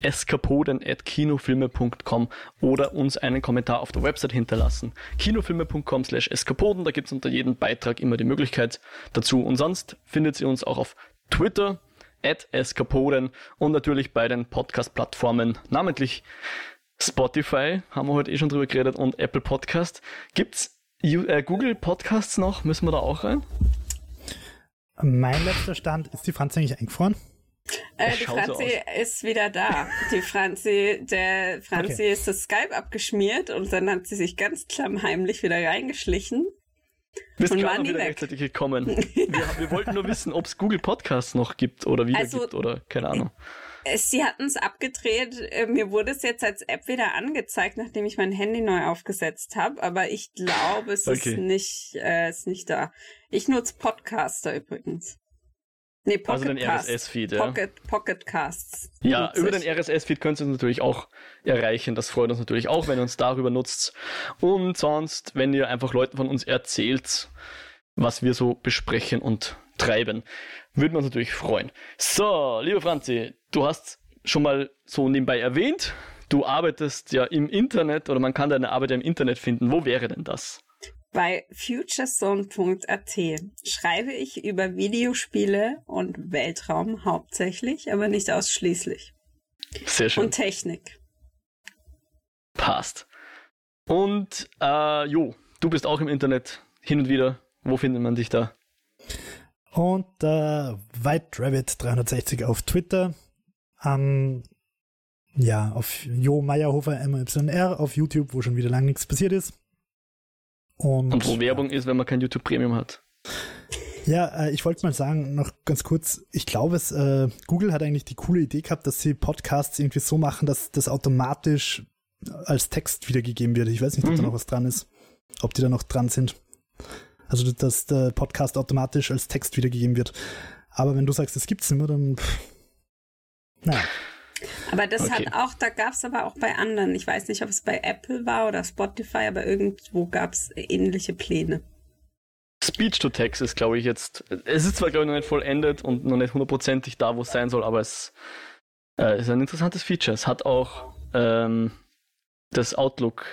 eskapoden.kinofilme.com oder uns einen Kommentar auf der Website hinterlassen. kinofilme.com slash eskapoden, da gibt es unter jedem Beitrag immer die Möglichkeit dazu. Und sonst findet ihr uns auch auf Twitter, at eskapoden und natürlich bei den Podcast-Plattformen, namentlich Spotify, haben wir heute eh schon drüber geredet, und Apple Podcast. Gibt's äh, Google Podcasts noch? Müssen wir da auch rein? Mein letzter Stand, ist die Franz eigentlich eingefroren? Äh, die schaut so Franzi ist wieder da. Die Franzi, der Franzi Okay. ist das Skype abgeschmiert und dann hat sie sich ganz klammheimlich wieder reingeschlichen. Bist Und gerade wieder weg. rechtzeitig gekommen. wir, wir wollten nur wissen, ob es Google Podcasts noch gibt oder wieder Also- gibt oder keine Ahnung. Äh, Sie hatten es abgedreht. Äh, Mir wurde es jetzt als App wieder angezeigt, nachdem ich mein Handy neu aufgesetzt habe. Aber ich glaube, es Okay. ist nicht, äh, ist nicht da. Ich nutze Podcaster übrigens. Nee, Pocket Also den. RSS-Feed, ja. Pocket, Pocket Casts. Ja, über den. RSS-Feed könnt ihr uns natürlich auch erreichen. Das freut uns natürlich auch, wenn ihr uns darüber nutzt. Und sonst, wenn ihr einfach Leuten von uns erzählt, was wir so besprechen und treiben, würden wir uns natürlich freuen. So, liebe Franzi, du hast schon mal so nebenbei erwähnt, du arbeitest ja im Internet oder man kann deine Arbeit ja im Internet finden. Wo wäre denn das? Bei futurezone.at schreibe ich über Videospiele und Weltraum hauptsächlich, aber nicht ausschließlich. Sehr schön. Und Technik. Passt. Und, äh, jo, du bist auch im Internet hin und wieder. Wo findet man dich da? Und äh, White Rabbit 360 auf Twitter. Ähm, ja, auf Jo Meyerhofer MYR auf YouTube, wo schon wieder lang nichts passiert ist. Und, Und wo Werbung ist, wenn man kein YouTube Premium hat. Ja, äh, ich wollte mal sagen, noch ganz kurz, ich glaube, es, äh, Google hat eigentlich die coole Idee gehabt, dass sie Podcasts irgendwie so machen, dass das automatisch als Text wiedergegeben wird. Ich weiß nicht, ob da Mhm. noch was dran ist, ob die da noch dran sind. Also, dass der Podcast automatisch als Text wiedergegeben wird. Aber wenn du sagst, es gibt's nicht mehr, dann pff, Naja. Aber das Okay. hat auch, da gab es aber auch bei anderen, ich weiß nicht, ob es bei Apple war oder Spotify, aber irgendwo gab es ähnliche Pläne. Speech to Text ist, glaube ich, jetzt. Es ist zwar, glaube ich, noch nicht vollendet und noch nicht hundertprozentig da, wo es sein soll, aber es äh, ist ein interessantes Feature. Es hat auch ähm, das Outlook,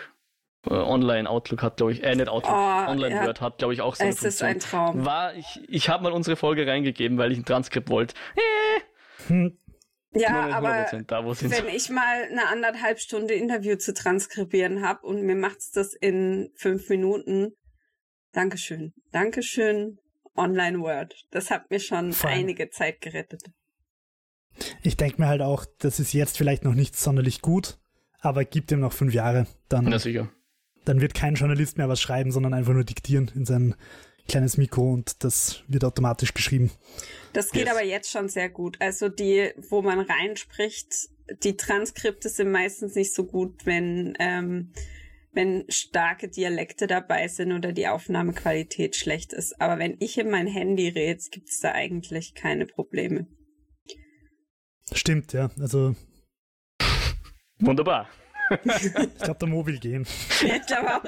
äh, Online Outlook hat, glaube ich, äh, nicht Outlook, Oh, Online ja. Word hat, glaube ich, auch so eine Es ist Funktion. ein Traum. War, ich, ich habe mal unsere Folge reingegeben, weil ich ein Transkript wollte. Hm, Ja, aber 100% da, wenn ich mal eine anderthalb Stunde Interview zu transkribieren habe und mir macht's das in fünf Minuten, Dankeschön. Dankeschön, Online Word. Das hat mir schon allem- einige Zeit gerettet. ich denke mir halt auch, das ist jetzt vielleicht noch nicht sonderlich gut, aber gibt ihm noch fünf Jahre. Dann, Na sicher. dann wird kein Journalist mehr was schreiben, sondern einfach nur diktieren in sein kleines Mikro und das wird automatisch geschrieben. Das geht Yes. aber jetzt schon sehr gut. Also die, wo man reinspricht, die Transkripte sind meistens nicht so gut, wenn, ähm, wenn starke Dialekte dabei sind oder die Aufnahmequalität schlecht ist. Aber wenn ich in mein Handy rede, gibt's da eigentlich keine Probleme. Stimmt, ja. Also Wunderbar. ich glaube, der Mobil gehen. Ich glaube auch.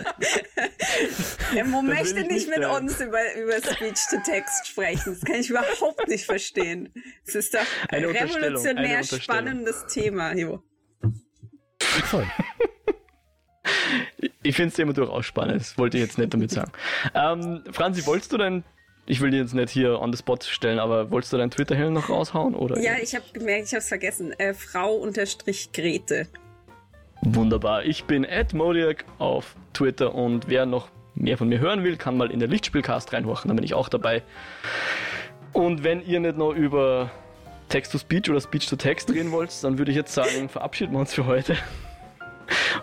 Der Mo will möchte ich nicht nicht mit uns über, über Speech-to-Text sprechen. Das kann ich überhaupt nicht verstehen. Es ist doch ein revolutionär spannendes Thema, Jo. Voll. Ich finde es immer durchaus spannend, das wollte ich jetzt nicht damit sagen. Ähm, Franzi, wolltest du dein, ich will dir jetzt nicht hier on the spot stellen, aber wolltest du dein Twitter-Handle noch raushauen? Oder? Ja, ich habe gemerkt, ich habe es vergessen. Äh, Frau unterstrich Grete. Wunderbar. Ich bin Modiak auf Twitter und wer noch mehr von mir hören will, kann mal in der Lichtspielcast reinhorchen, da bin ich auch dabei. Und wenn ihr nicht noch über Text-to-Speech oder Speech-to-Text reden wollt, dann würde ich jetzt sagen, verabschieden wir uns für heute.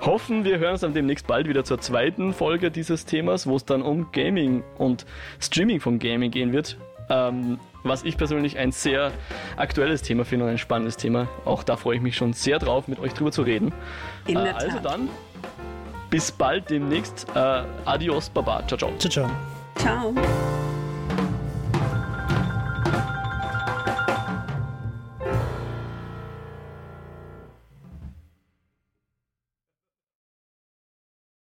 Hoffen, wir hören uns dann demnächst bald wieder zur zweiten Folge dieses Themas, wo es dann um Gaming und Streaming von Gaming gehen wird. Ähm, was ich persönlich ein sehr aktuelles Thema finde und ein spannendes Thema. Auch da freue ich mich schon sehr drauf, mit euch drüber zu reden. In Äh, der also Tat. dann, bis bald demnächst. Äh, adios, Baba. Ciao, ciao. Ciao, ciao. Ciao.